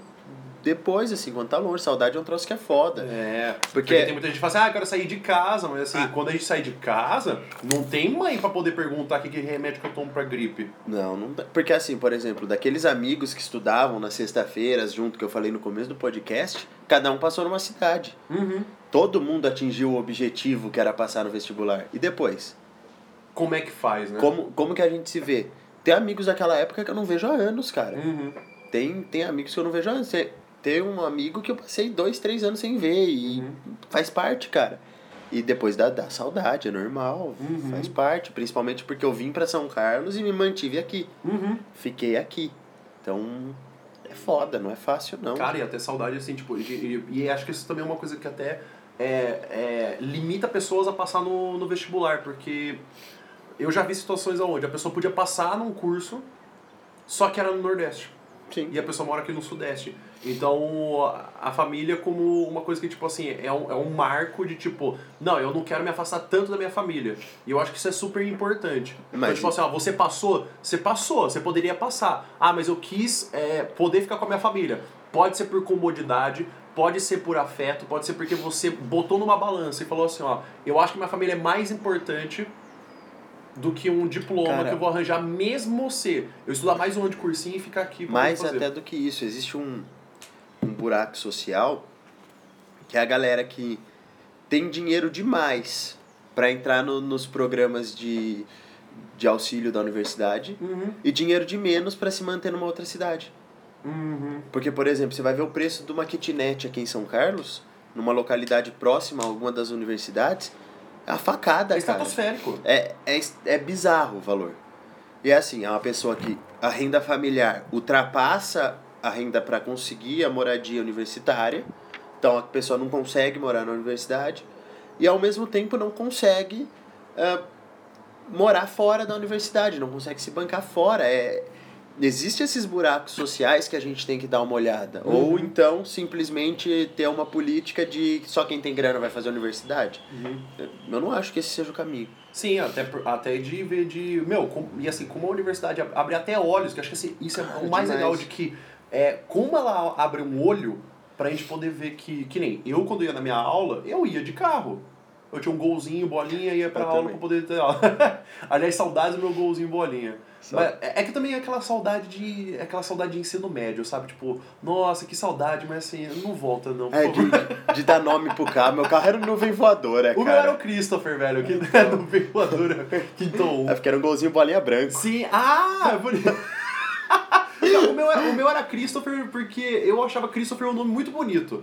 S2: depois, assim, quando tá longe. Saudade é um troço que é foda.
S1: É, porque,
S2: Porque-
S1: tem muita gente que fala assim, ah, eu quero sair de casa, mas assim,
S2: Ah.
S1: quando a gente sai de casa, não tem mãe pra poder perguntar que, que remédio que eu tomo pra gripe.
S2: Não, não dá. Porque assim, por exemplo, daqueles amigos que estudavam nas sexta-feiras, junto que eu falei no começo do podcast, cada um passou numa cidade.
S1: Uhum.
S2: Todo mundo atingiu o objetivo que era passar no vestibular. E depois?
S1: Como é que faz, né?
S2: Como, como que a gente se vê? Tem amigos daquela época que eu não vejo há anos, cara.
S1: Uhum.
S2: Tem, tem amigos que eu não vejo há anos. Tem um amigo que eu passei dois, três anos sem ver e
S1: Uhum.
S2: faz parte, cara. E depois dá, dá saudade, é normal,
S1: Uhum.
S2: faz parte. Principalmente porque eu vim pra São Carlos e me mantive aqui.
S1: Uhum.
S2: Fiquei aqui. Então, é foda, não é fácil não.
S1: Cara, e até saudade, assim, tipo, e, e, e acho que isso também é uma coisa que até é, é, limita pessoas a passar no, no vestibular, porque eu já vi situações onde a pessoa podia passar num curso, só que era no Nordeste.
S2: Sim.
S1: E a pessoa mora aqui no Sudeste. Então, a- família como uma coisa que, tipo assim, é um, é um marco de, tipo, não, eu não quero me afastar tanto da minha família. E eu acho que isso é super importante. Então,
S2: Mas-
S1: tipo assim, ó, você passou, você passou, você poderia passar. Ah, mas eu quis é, poder ficar com a minha família. Pode ser por comodidade, pode ser por afeto, pode ser porque você botou numa balança e falou assim, ó, eu acho que minha família é mais importante do que um diploma
S2: Cara-
S1: que eu vou arranjar mesmo se eu estudar mais um ano de cursinho e ficar aqui
S2: Mais até do que isso, existe um, um buraco social que é a galera que tem dinheiro demais pra entrar no- nos programas de, de auxílio da universidade
S1: Uhum.
S2: e dinheiro de menos pra se manter numa outra cidade.
S1: Uhum.
S2: Porque, por exemplo, você vai ver o preço de uma kitnet aqui em São Carlos, numa localidade próxima a alguma das universidades, é a facada,
S1: É
S2: cara.
S1: estratosférico.
S2: É, é, é bizarro o valor. E é assim, é uma pessoa que a renda familiar ultrapassa a renda para conseguir a moradia universitária. Então a pessoa não consegue morar na universidade e ao mesmo tempo não consegue ah, morar fora da universidade, não consegue se bancar fora. É, Existem esses buracos sociais que a gente tem que dar uma olhada.
S1: Uhum.
S2: Ou então, simplesmente ter uma política de só quem tem grana vai fazer universidade. Eu não acho que esse seja o caminho.
S1: Sim, até, até de ver de. Meu, com- e assim, como a universidade ab- abre até olhos, que acho que assim, isso é
S2: Cara,
S1: o mais
S2: demais.
S1: legal de que é como ela abre um olho pra gente poder ver que. Que nem eu, quando ia na minha aula, eu ia de carro. Eu tinha um golzinho, bolinha, ia pra
S2: Eu
S1: aula
S2: também.
S1: pra poder ter aula. Aliás, saudades do meu golzinho, bolinha. Mas é é que também é aquela saudade de. É aquela saudade de ensino médio, sabe? Tipo, nossa, que saudade, mas assim, não volta não.
S2: É, de, de dar nome pro carro. Meu carro era um nuvem voadora,
S1: O meu
S2: cara.
S1: era o Christopher, velho, que é no veiculatura quinto um.
S2: É porque era um golzinho bolinha branca.
S1: Sim, ah, bonito. O, meu, era- o meu era Christopher porque eu achava Christopher um nome muito bonito.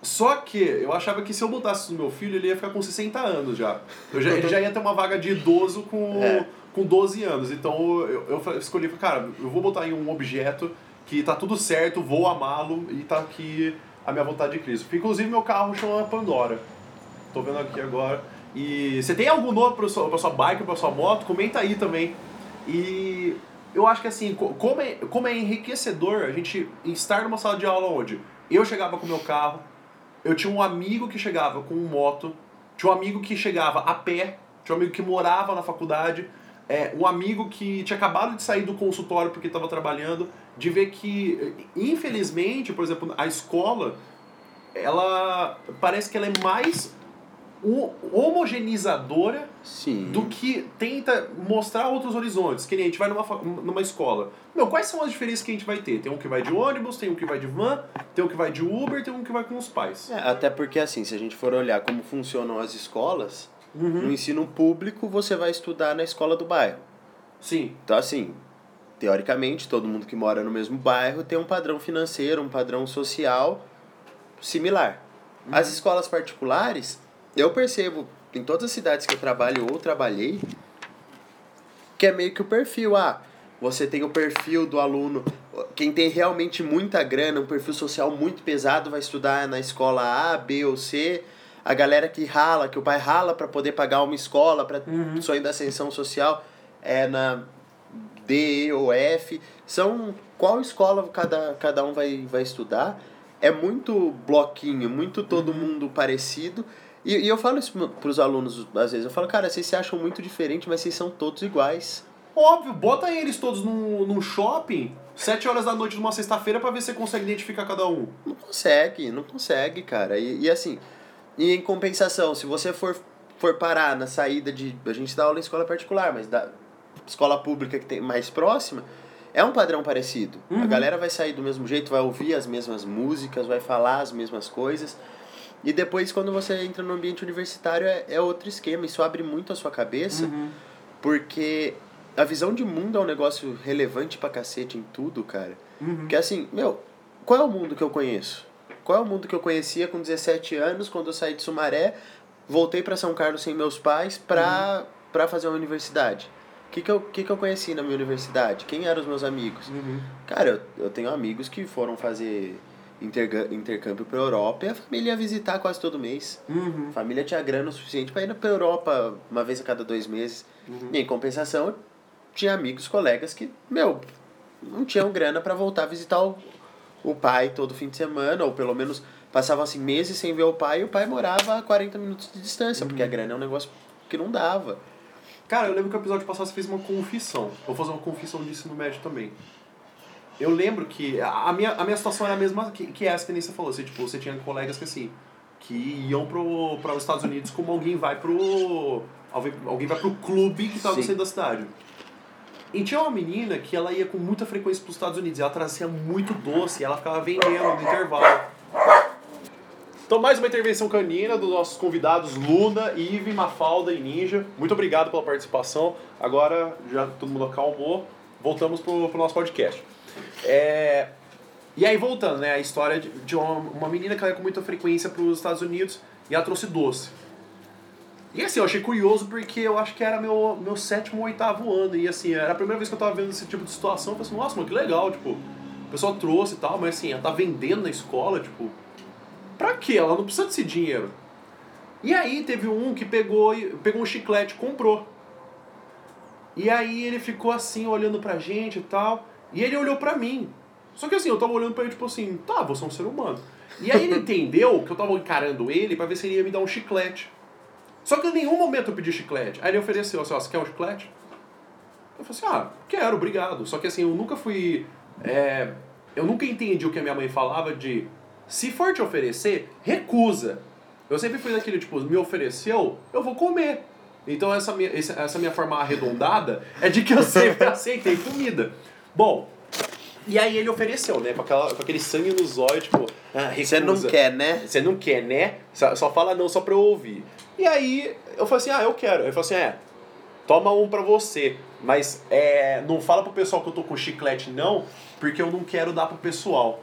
S1: Só que eu achava que se eu botasse no meu filho, ele ia ficar com 60 anos já. Eu já ele já ia ter uma vaga de idoso com,
S2: É.
S1: com 12 anos. Então eu, eu escolhi, cara, eu vou botar em um objeto que tá tudo certo, vou amá-lo e tá aqui a minha vontade de Cristo. Inclusive meu carro chama Pandora. Tô vendo aqui agora. E você tem algum nome pra sua, pra sua bike, pra sua moto? Comenta aí também. E eu acho que assim, co- como é, como é enriquecedor a gente estar numa sala de aula onde eu chegava com meu carro, eu tinha um amigo que chegava com moto, tinha um amigo que chegava a pé, tinha um amigo que morava na faculdade, é, um amigo que tinha acabado de sair do consultório porque estava trabalhando, de ver que, infelizmente, por exemplo, a escola, ela parece que ela é mais ho- homogeneizadora
S2: Sim.
S1: do que tenta mostrar outros horizontes. Que nem a gente vai numa, numa escola. Meu, quais são as diferenças que a gente vai ter? Tem um que vai de ônibus, tem um que vai de van, tem um que vai de Uber, tem um que vai com os pais.
S2: É, até porque, assim, se a gente for olhar como funcionam as escolas,
S1: Uhum.
S2: no ensino público você vai estudar na escola do bairro.
S1: Sim.
S2: Então, assim, teoricamente, todo mundo que mora no mesmo bairro tem um padrão financeiro, um padrão social similar. As escolas particulares, eu percebo em todas as cidades que eu trabalho ou trabalhei, que é meio que o perfil. Ah, você tem o perfil do aluno. Quem tem realmente muita grana, um perfil social muito pesado, vai estudar na escola A, B ou C. A galera que rala, que o pai rala para poder pagar uma escola, para
S1: Uhum.
S2: sonho da ascensão social, é na D, E ou F. São qual escola cada, cada um vai, vai estudar. É muito bloquinho, muito todo mundo parecido. E, e eu falo isso pros alunos às vezes. Eu falo, cara, vocês se acham muito diferente, mas vocês são todos iguais.
S1: Óbvio, bota eles todos num, num shopping, sete horas da noite numa sexta-feira pra ver se você consegue identificar cada um.
S2: Não consegue, não consegue, cara. E, e assim, e em compensação, se você for, for parar na saída de. A gente dá aula em escola particular, mas da escola pública que tem mais próxima, é um padrão parecido. A
S1: Uhum.
S2: galera vai sair do mesmo jeito, vai ouvir as mesmas músicas, vai falar as mesmas coisas. E depois, quando você entra no ambiente universitário, é, é outro esquema. Isso abre muito a sua cabeça, porque a visão de mundo é um negócio relevante pra cacete em tudo, cara.
S1: Uhum.
S2: Porque assim, meu, qual é o mundo que eu conheço? Qual é o mundo que eu conhecia com 17 anos, quando eu saí de Sumaré, voltei para São Carlos sem meus pais pra, pra fazer uma universidade? O que, que, eu, que, que eu conheci na minha universidade? Quem eram os meus amigos?
S1: Uhum.
S2: Cara, eu, eu tenho amigos que foram fazer intercâmbio pra Europa e a família ia visitar quase todo mês.
S1: Uhum.
S2: A família tinha grana o suficiente para ir pra Europa uma vez a cada dois meses.
S1: Uhum.
S2: E em compensação, tinha amigos, colegas que, meu, não tinham grana para voltar a visitar o, o pai todo fim de semana, ou pelo menos passavam assim meses sem ver o pai e o pai morava a 40 minutos de distância, porque a grana é um negócio que não dava.
S1: Cara, eu lembro que o episódio passado você fez uma confissão. Vou fazer uma confissão de ensino médio também. Eu lembro que a a minha, a minha situação era a mesma que, que essa que nem você falou. Você, tipo, você tinha colegas que assim, que iam para os Estados Unidos como alguém vai pro. Alguém, alguém vai pro clube que tava no
S2: Sim.
S1: centro da cidade. E tinha uma menina que ela ia com muita frequência pros Estados Unidos. E ela trazia muito doce e ela ficava vendendo no intervalo. Então, mais uma intervenção canina dos nossos convidados Luna, Ive, Mafalda e Ninja. Muito obrigado pela participação. Agora, já todo mundo acalmou, voltamos pro, pro nosso podcast. É, E aí, voltando, né? A história de, uma, uma menina que ela ia com muita frequência para os Estados Unidos e ela trouxe doce. E assim, eu achei curioso porque eu acho que era meu, meu sétimo ou oitavo ano. E assim, era a primeira vez que eu tava vendo esse tipo de situação. Eu falei assim, nossa, mano, que legal, tipo, o pessoal trouxe e tal, mas assim, ela tá vendendo na escola, tipo, pra quê? Ela não precisa desse dinheiro. E aí teve um que pegou, pegou um chiclete, comprou. E aí ele ficou assim, olhando pra gente e tal. E ele olhou pra mim. Só que assim, eu tava olhando pra ele, tipo assim, tá, você é um ser humano. E aí ele entendeu que eu tava encarando ele pra ver se ele ia me dar um chiclete. Só que em nenhum momento eu pedi chiclete. Aí ele ofereceu assim, ó, você quer um chiclete? Eu falei assim, ah, quero, obrigado. Só que assim, eu nunca fui. é, eu nunca entendi o que a minha mãe falava de se for te oferecer, recusa. Eu sempre fui daquele, tipo, me ofereceu, eu vou comer. Então essa minha, essa minha forma arredondada é de que eu sempre aceitei comida. Bom, e aí ele ofereceu, né? Com, aquela, com aquele sangue nos olhos, tipo, ah,
S2: Você não
S1: recusa.
S2: quer, né?
S1: Você não quer, né? Só, só fala não, só pra eu ouvir. E aí eu falei assim, ah, eu quero. Ele falou assim, é, toma um pra você. Mas é, não fala pro pessoal que eu tô com chiclete, não, porque eu não quero dar pro pessoal.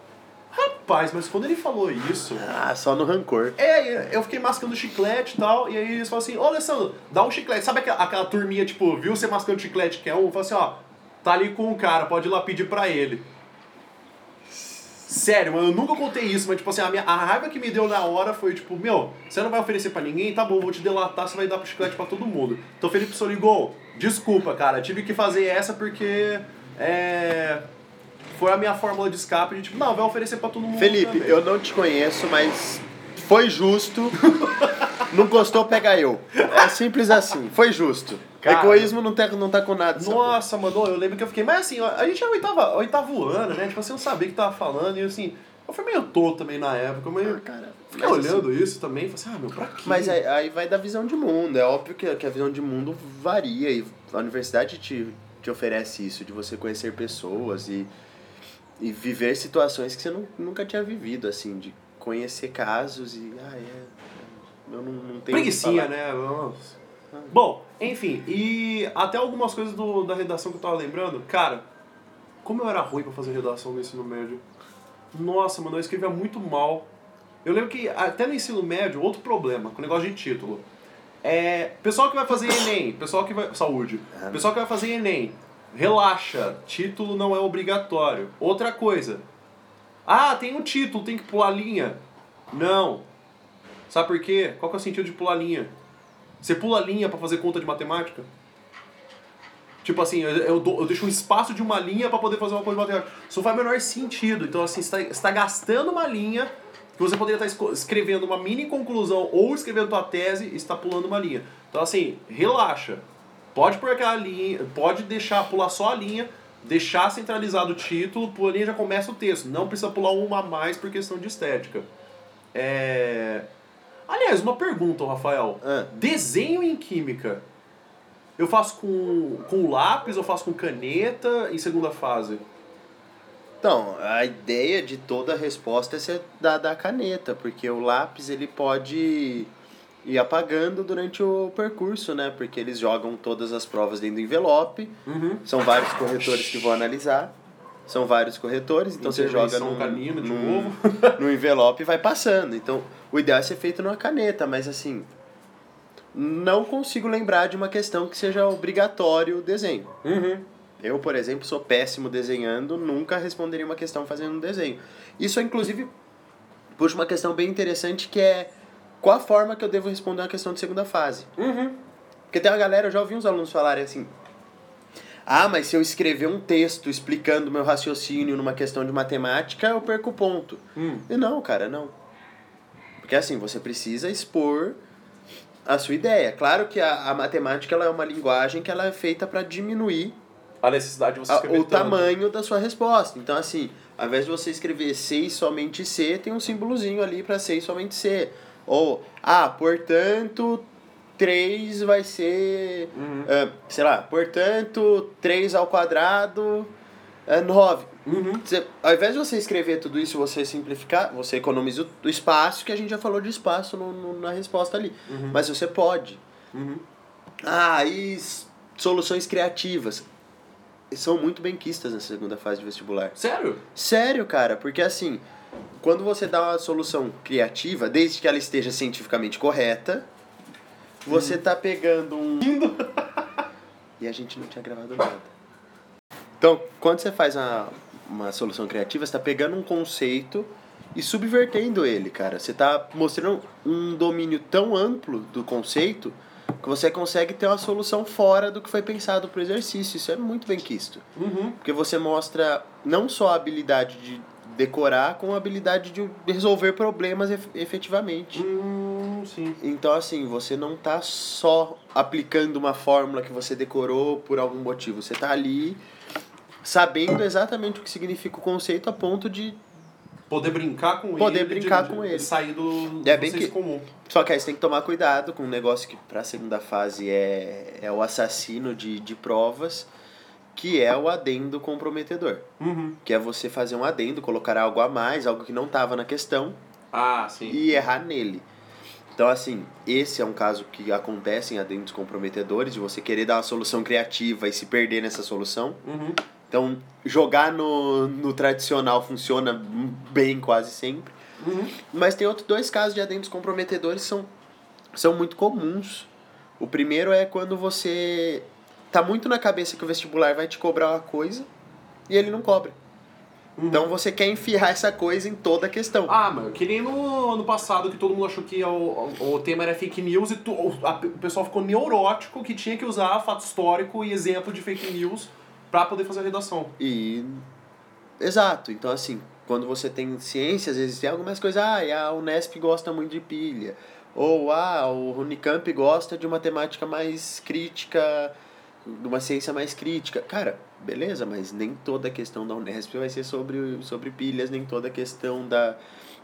S1: Rapaz, mas quando ele falou isso,
S2: Ah, só no rancor.
S1: é, eu fiquei mascando chiclete e tal, e aí eles falaram assim, ô Alessandro, dá um chiclete. Sabe aquela, aquela turminha, tipo, viu você mascando chiclete, quer um? Falou assim, ó, tá ali com um cara, pode ir lá pedir pra ele. Sério, mano, eu nunca contei isso, mas tipo assim, a, minha, a raiva que me deu na hora foi tipo, meu, você não vai oferecer pra ninguém? Tá bom, vou te delatar, você vai dar pro chiclete pra todo mundo. Então Felipe Soligol, desculpa, cara, tive que fazer essa porque é, foi a minha fórmula de escape de tipo, não, vai oferecer pra todo mundo
S2: Felipe,
S1: também.
S2: eu não te conheço, mas foi justo. não gostou, pega eu. É simples assim, foi justo.
S1: Cara.
S2: Egoísmo não tá, não tá com nada.
S1: Nossa, mano, eu lembro que eu fiquei. Mas assim, a gente é oitava, oitavo ano, né? Tipo assim, eu não sabia o que tava falando. E assim, eu fui meio tonto também na época. Mas
S2: Ah, cara,
S1: fiquei olhando isso também. Falei assim, ah, meu, pra quê?
S2: Mas aí, aí vai da visão de mundo. É óbvio que, que a visão de mundo varia e a universidade te, te oferece isso, de você conhecer pessoas e, e viver situações que você não, nunca tinha vivido, assim, de conhecer casos e. Ah, é. Eu não, não tenho.
S1: Preguicinha, né? Nossa. Bom, enfim, e até algumas coisas do, da redação que eu tava lembrando. Cara, como eu era ruim pra fazer redação no ensino médio. Nossa, mano, eu escrevia muito mal. Eu lembro que até no ensino médio, outro problema com o negócio de título. É, pessoal que vai fazer Enem, pessoal que vai. Saúde.
S2: Ah.
S1: Pessoal que vai fazer Enem, relaxa, título não é obrigatório. Outra coisa. Ah, tem um título, tem que pular linha. Não. Sabe por quê? Qual que é o sentido de pular linha? Você pula linha pra fazer conta de matemática? Tipo assim, eu, eu, eu deixo um espaço de uma linha pra poder fazer uma conta de matemática. Isso faz o menor sentido. Então, assim, você está gastando uma linha que você poderia estar esco- escrevendo uma mini conclusão ou escrevendo tua tese e está pulando uma linha. Então, assim, relaxa. Pode pôr aquela linha, pode deixar, pular só a linha, deixar centralizado o título, pula a linha já começa o texto. Não precisa pular uma a mais por questão de estética. É... Aliás, uma pergunta, Rafael.
S2: Ah.
S1: Desenho em química. Eu faço com, com lápis, eu faço com caneta em segunda fase.
S2: Então, a ideia de toda a resposta é ser da, da caneta, porque o lápis ele pode ir apagando durante o percurso, né? Porque eles jogam todas as provas dentro do envelope,
S1: Uhum.
S2: são vários corretores que vão analisar, são vários corretores, então você joga
S1: Intervenção
S2: num,
S1: canina
S2: no envelope e vai passando. Então, o ideal é ser feito numa caneta, mas assim, não consigo lembrar de uma questão que seja obrigatório o desenho.
S1: Uhum.
S2: Eu, por exemplo, sou péssimo desenhando, nunca responderia uma questão fazendo um desenho. Isso, inclusive, puxa uma questão bem interessante que é qual a forma que eu devo responder uma questão de segunda fase.
S1: Uhum.
S2: Porque tem uma galera, eu já ouvi uns alunos falarem assim: ah, mas se eu escrever um texto explicando meu raciocínio numa questão de matemática, eu perco ponto.
S1: Hum.
S2: E não, cara, não. Porque assim, você precisa expor a sua ideia. Claro que a, a matemática ela é uma linguagem que ela é feita para diminuir
S1: A necessidade de você
S2: a-
S1: escrever
S2: o
S1: tanto.
S2: tamanho da sua resposta. Então, assim, ao invés de você escrever C e somente C, tem um símbolozinho ali para C e somente C. Ou, ah, portanto, 3 vai ser,
S1: Uhum.
S2: ah, sei lá, portanto, 3 ao quadrado é 9.
S1: Uhum.
S2: Você, ao invés de você escrever tudo isso, você simplificar, você economiza o, espaço, que a gente já falou de espaço no, no- na resposta ali.
S1: Uhum.
S2: Mas você pode.
S1: Uhum.
S2: Ah, e soluções criativas. São muito benquistas na segunda fase de vestibular.
S1: Sério?
S2: Sério, cara, porque assim, quando você dá uma solução criativa, desde que ela esteja cientificamente correta, você tá pegando um. e a gente não tinha gravado nada. Então, quando você faz uma, uma solução criativa, você tá pegando um conceito e subvertendo ele, cara. Você tá mostrando um domínio tão amplo do conceito que você consegue ter uma solução fora do que foi pensado para o exercício. Isso é muito bem quisto.
S1: Uhum.
S2: Porque você mostra não só a habilidade de decorar, como a habilidade de resolver problemas ef- efetivamente.
S1: Hum, sim.
S2: Então, assim, você não tá só aplicando uma fórmula que você decorou por algum motivo. Você tá ali sabendo exatamente o que significa o conceito a ponto de.
S1: Poder brincar com
S2: Poder
S1: ele.
S2: brincar
S1: de-
S2: com
S1: de
S2: ele.
S1: Sair do, do
S2: É bem que-
S1: comum.
S2: Só que aí você tem que tomar cuidado com um negócio que pra segunda fase é, é o assassino de, de provas, que é o adendo comprometedor.
S1: Uhum.
S2: Que é você fazer um adendo, colocar algo a mais, algo que não estava na questão,
S1: Ah, sim.
S2: e errar nele. Então, assim, esse é um caso que acontece em adendos comprometedores, de você querer dar uma solução criativa e se perder nessa solução.
S1: Uhum.
S2: Então, jogar no, no tradicional funciona bem quase sempre.
S1: Uhum.
S2: Mas tem outros dois casos de adendos comprometedores que são, são muito comuns. O primeiro é quando você tá muito na cabeça que o vestibular vai te cobrar uma coisa e ele não cobra.
S1: Uhum.
S2: Então você quer enfiar essa coisa em toda a questão.
S1: Ah, mano, que nem no ano passado que todo mundo achou que o, o, o tema era fake news e tu, o, a- o pessoal ficou neurótico que tinha que usar fato histórico e exemplo de fake news pra poder fazer a redação.
S2: E. Exato. Então, assim, quando você tem ciência, às vezes tem algumas coisas. Ah, e a Unesp gosta muito de pilha. Ou, ah, o Unicamp gosta de uma temática mais crítica, de uma ciência mais crítica. Cara, beleza, mas nem toda a questão da Unesp vai ser sobre, sobre pilhas, nem toda a questão da,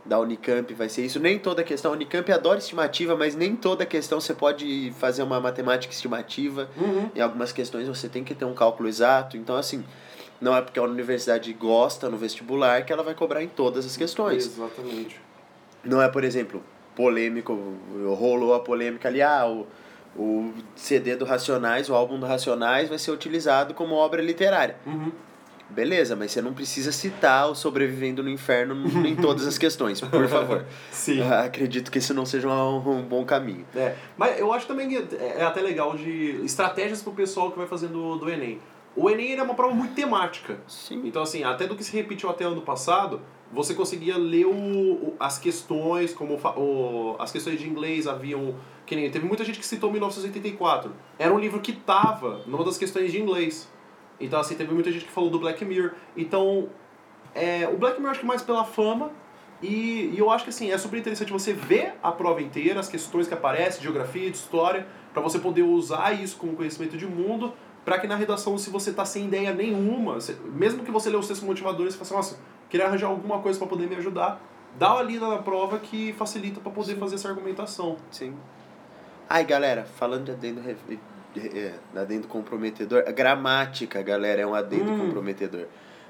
S2: da Unicamp vai ser isso. Nem toda a questão. A Unicamp adora estimativa, mas nem toda a questão você pode fazer uma matemática estimativa.
S1: Uhum.
S2: Em algumas questões você tem que ter um cálculo exato. Então, assim, não é porque a universidade gosta no vestibular que ela vai cobrar em todas as questões.
S1: Exatamente.
S2: Não é, por exemplo, polêmico, rolou a polêmica ali, ah, o, o CD do Racionais, o álbum do Racionais vai ser utilizado como obra literária.
S1: Uhum.
S2: Beleza, mas você não precisa citar o Sobrevivendo no Inferno em todas as questões, por favor.
S1: Sim.
S2: Ah, Acredito que isso não seja um, um bom caminho.
S1: É, mas eu acho também que é é até legal de estratégias pro pessoal que vai fazendo do Enem. O Enem ele é uma prova muito temática.
S2: Sim.
S1: Então, assim, até do que se repetiu até ano passado, você conseguia ler o, o- as questões, como o, as questões de inglês haviam. Que nem, teve muita gente que citou 1984. Era um livro que tava numa das questões de inglês. Então, assim, teve muita gente que falou do Black Mirror. Então, é, o Black Mirror acho que mais pela fama. E, e eu acho que assim, é super interessante você ver a prova inteira, as questões que aparecem, de geografia, de história, para você poder usar isso como conhecimento de mundo, para que na redação, se você tá sem ideia nenhuma, se- mesmo que você lê os textos motivadores, você fala assim, nossa, queria arranjar alguma coisa para poder me ajudar, dá uma lida na prova que facilita para poder fazer essa argumentação.
S2: Sim. Ai, galera, falando de adendo, é, adendo comprometedor, a gramática, galera, é um adendo
S1: Hum.
S2: comprometedor.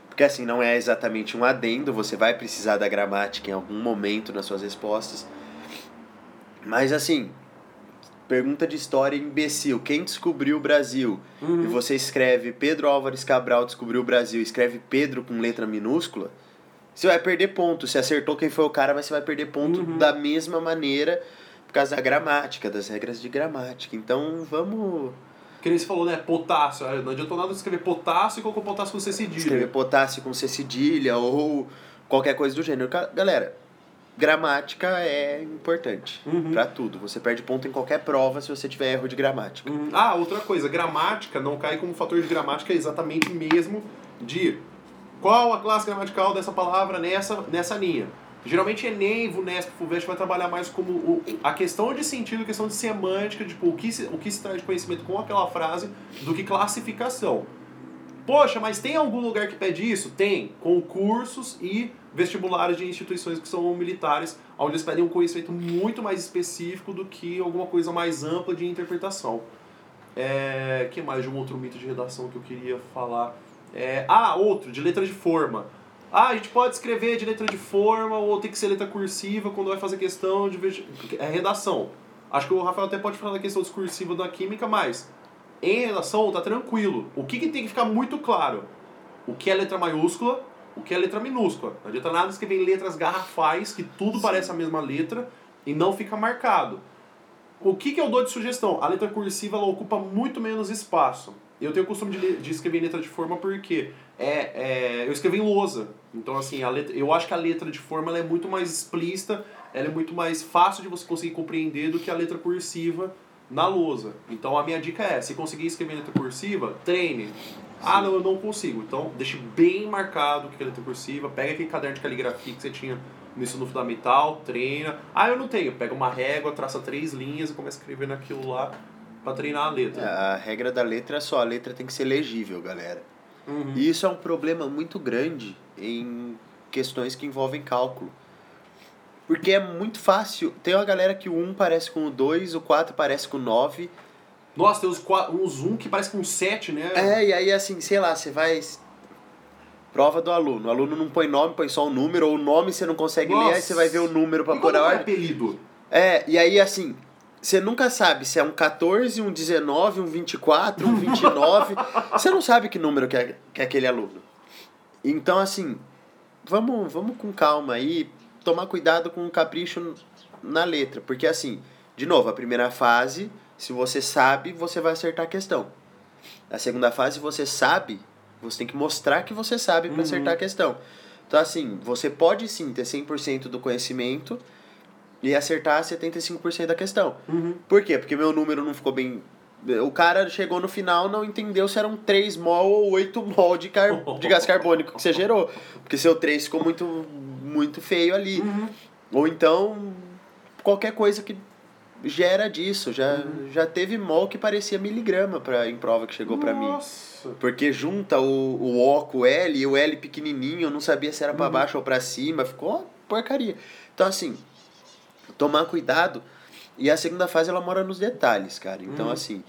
S2: Porque assim, não é exatamente um adendo, você vai precisar da gramática em algum momento nas suas respostas. Mas assim, pergunta de história imbecil. Quem descobriu o Brasil? E você escreve Pedro Álvares Cabral descobriu o Brasil, escreve Pedro com letra minúscula, você vai perder ponto. Você acertou quem foi o cara, mas você vai perder ponto
S1: Uhum.
S2: da mesma maneira causa da gramática, das regras de gramática. Então vamos
S1: Que nem você falou, né, potássio, ah, não adiantou nada escrever potássio e colocou potássio com C cedilha.
S2: escrever potássio com C cedilha ou qualquer coisa do gênero. Galera, gramática é importante
S1: Uhum.
S2: pra tudo. Você perde ponto em qualquer prova se você tiver erro de gramática.
S1: Hum, Ah, outra coisa, gramática não cai como fator de gramática exatamente mesmo de qual a classe gramatical dessa palavra nessa, nessa linha. Geralmente Enem, VUNESP, FUVEST vai trabalhar mais como o, a questão de sentido, a questão de semântica, tipo, o que, se, o que se traz de conhecimento com aquela frase, do que classificação. Poxa, mas tem algum lugar que pede isso? Tem. Concursos e vestibulares de instituições que são militares, onde eles pedem um conhecimento muito mais específico do que alguma coisa mais ampla de interpretação. É, que mais de um outro mito de redação que eu queria falar? É, ah, outro, de letra de forma. Ah, a gente pode escrever de letra de forma ou tem que ser letra cursiva quando vai fazer questão de é, redação. Acho que o Rafael até pode falar da questão discursiva da química, mas em redação tá tranquilo. O que, que tem que ficar muito claro? O que é letra maiúscula, o que é letra minúscula. Não adianta nada escrever em letras garrafais, que tudo parece a mesma letra, e não fica marcado. O que, que eu dou de sugestão? A letra cursiva ela ocupa muito menos espaço. Eu tenho o costume de, de escrever em letra de forma porque é, é, eu escrevo em lousa. Então, assim, a letra, eu acho que a letra de forma é muito mais explícita, ela é muito mais fácil de você conseguir compreender do que a letra cursiva, na lousa. Então a minha dica é, se conseguir escrever letra cursiva, treine. Ah, não, eu não consigo. Então deixe bem marcado o que é letra cursiva, pega aquele caderno de caligrafia que você tinha no ensino fundamental, treina. Ah, eu não tenho. Pega uma régua, traça três linhas e começa a escrever naquilo lá pra treinar a letra.
S2: A regra da letra é só, a letra tem que ser legível, galera.
S1: Uhum.
S2: E isso é um problema muito grande em questões que envolvem cálculo. Porque é muito fácil. Tem uma galera que o 1 parece com o 2, o 4 parece com o 9.
S1: Nossa, tem uns, qua- uns um que parece com um 7, né?
S2: É, e aí assim, sei lá, você vai. Prova do aluno. O aluno não põe nome, põe só o número, ou o nome você não consegue ler, aí
S1: Nossa.
S2: você vai ver o número pra pôr a
S1: é
S2: ordem.
S1: apelido?
S2: É, e aí assim, você nunca sabe se é um 14, um 19, um 24, um 29. você não sabe que número que é, que é aquele aluno. Então, assim, vamos, vamos com calma aí, tomar cuidado com o capricho na letra. Porque, assim, de novo, a primeira fase, se você sabe, você vai acertar a questão. A segunda fase, você sabe, você tem que mostrar que você sabe para
S1: Uhum.
S2: acertar a questão. Então, assim, você pode sim ter 100% do conhecimento e acertar 75% da questão.
S1: Uhum.
S2: Por quê? Porque meu número não ficou bem. O cara chegou no final não entendeu se eram 3 mol ou 8 mol de, car... de gás carbônico que você gerou. Porque seu 3 ficou muito, muito feio ali.
S1: Uhum.
S2: Ou então, qualquer coisa que gera disso. Já, já teve mol que parecia miligrama pra, em prova que chegou pra mim.
S1: Nossa.
S2: Porque junta o, o O com o L e o L pequenininho, eu não sabia se era pra
S1: Uhum.
S2: baixo ou pra cima, ficou uma porcaria. Então, assim, tomar cuidado. E a segunda fase, ela mora nos detalhes, cara. Então,
S1: Uhum.
S2: assim,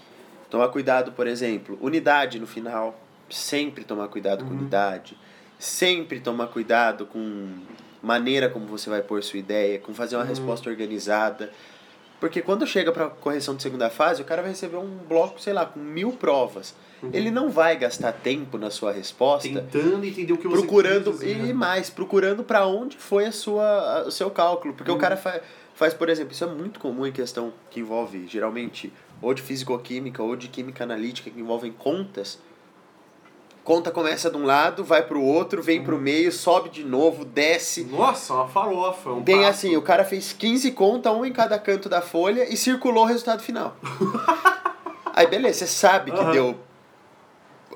S2: tomar cuidado, por exemplo, unidade no final. Sempre tomar cuidado com
S1: Uhum.
S2: unidade. Sempre tomar cuidado com maneira como você vai pôr sua ideia, com fazer uma
S1: Uhum.
S2: resposta organizada. Porque quando chega para correção de segunda fase, o cara vai receber um bloco, sei lá, com mil provas.
S1: Uhum.
S2: Ele não vai gastar tempo na sua resposta
S1: Tentando entender o que você
S2: procurando
S1: quis dizer,
S2: e
S1: né?
S2: mais, procurando para onde foi a sua a- o seu cálculo, porque
S1: Uhum.
S2: o cara fa faz, por exemplo, isso é muito comum em questão que envolve geralmente ou de fisicoquímica ou de química analítica que envolvem contas. Conta começa de um lado, vai pro outro, vem
S1: Uhum.
S2: pro meio, sobe de novo, desce.
S1: Nossa, uma farofa. Um
S2: Tem
S1: passo.
S2: assim, o cara fez 15 contas, um em cada canto da folha e circulou o resultado final. Aí beleza, você sabe que
S1: Aham.
S2: deu.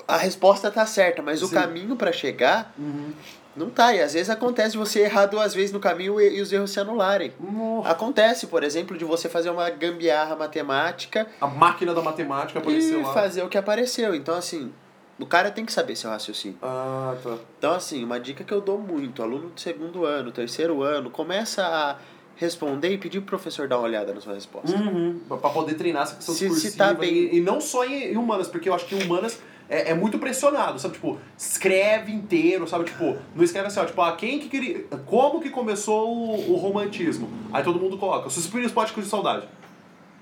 S2: A resposta tá certa, mas o
S1: Sim.
S2: caminho para chegar
S1: Uhum.
S2: Não tá. E às vezes acontece você errar duas vezes no caminho e, e os erros se anularem.
S1: Nossa.
S2: Acontece, por exemplo, de você fazer uma gambiarra matemática
S1: A máquina da matemática apareceu
S2: e
S1: lá.
S2: fazer o que apareceu. Então, assim, o cara tem que saber seu raciocínio.
S1: Ah, tá.
S2: Então, assim, uma dica que eu dou muito, aluno do segundo ano, terceiro ano, começa a responder e pedir pro professor dar uma olhada na sua resposta.
S1: Uhum. Pra poder treinar essa questão
S2: Se- se
S1: discursiva.
S2: tá bem-
S1: e, e não só em, em humanas, porque eu acho que em humanas é, é muito pressionado, sabe? Tipo, escreve inteiro, sabe? Tipo, não escreve assim, ó, tipo, ah, quem que queria. Como que começou o, o romantismo? Aí todo mundo coloca, suspiros poéticos de saudade.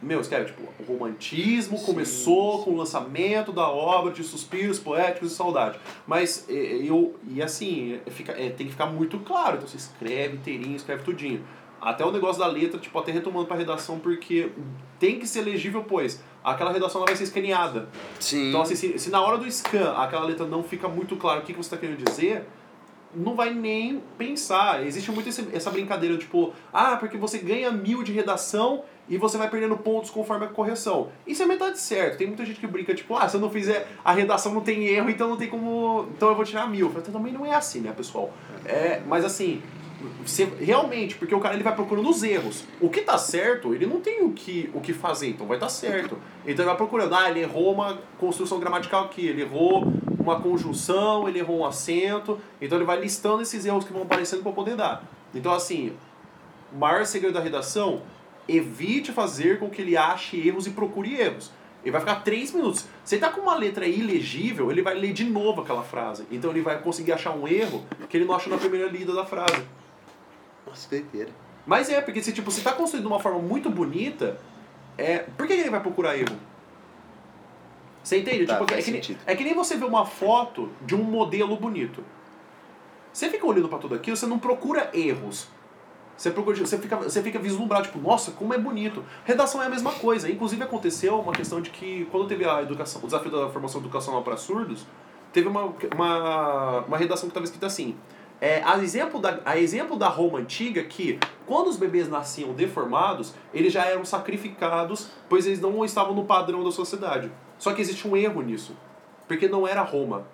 S1: Meu, escreve, tipo, o romantismo
S2: Sim,
S1: começou com o lançamento da obra de Suspiros Poéticos de Saudade. Mas eu. E assim, é, fica, é, tem que ficar muito claro. Então você escreve inteirinho, escreve tudinho. Até o negócio da letra, tipo, até retomando pra redação, porque tem que ser legível, pois aquela redação vai ser escaneada.
S2: Sim.
S1: Então, assim, se, se na hora do scan aquela letra não fica muito claro o que, que você está querendo dizer, não vai nem pensar. Existe muito esse- essa brincadeira, tipo, ah, porque você ganha mil de redação e você vai perdendo pontos conforme a correção. Isso é metade certo. Tem muita gente que brinca, tipo, ah, se eu não fizer a redação não tem erro, então não tem como. Então eu vou tirar mil. Eu falo, também não é assim, né, pessoal? É, mas assim. Você, realmente, porque o cara ele vai procurando os erros. O que tá certo, ele não tem o que, o que fazer, então vai estar certo. Então ele vai procurando, ah, ele errou uma construção gramatical aqui, ele errou uma conjunção, ele errou um acento. Então ele vai listando esses erros que vão aparecendo para poder dar. Então, assim, o maior segredo da redação, evite fazer com que ele ache erros e procure erros. Ele vai ficar três minutos. Se ele tá com uma letra ilegível, ele vai ler de novo aquela frase. Então ele vai conseguir achar um erro que ele não achou na primeira lida da frase.
S2: Nossa, doideira.
S1: Mas é, porque se tipo, se tá construído de uma forma muito bonita, é, por que ele vai procurar erro? Você entende?
S2: Tá,
S1: tipo, é, que nem, é que nem você vê uma foto de um modelo bonito. Você fica olhando pra tudo aquilo, você não procura erros. Você, procura, você, fica, você fica vislumbrado, tipo, nossa, como é bonito. Redação é a mesma coisa. Inclusive aconteceu uma questão de que quando teve a educação, o desafio da formação educacional para surdos, teve uma, uma, uma redação que estava escrita assim: É, a, exemplo da, a exemplo da Roma antiga que, quando os bebês nasciam deformados, eles já eram sacrificados, pois eles não estavam no padrão da sociedade. Só que existe um erro nisso. Porque não era Roma.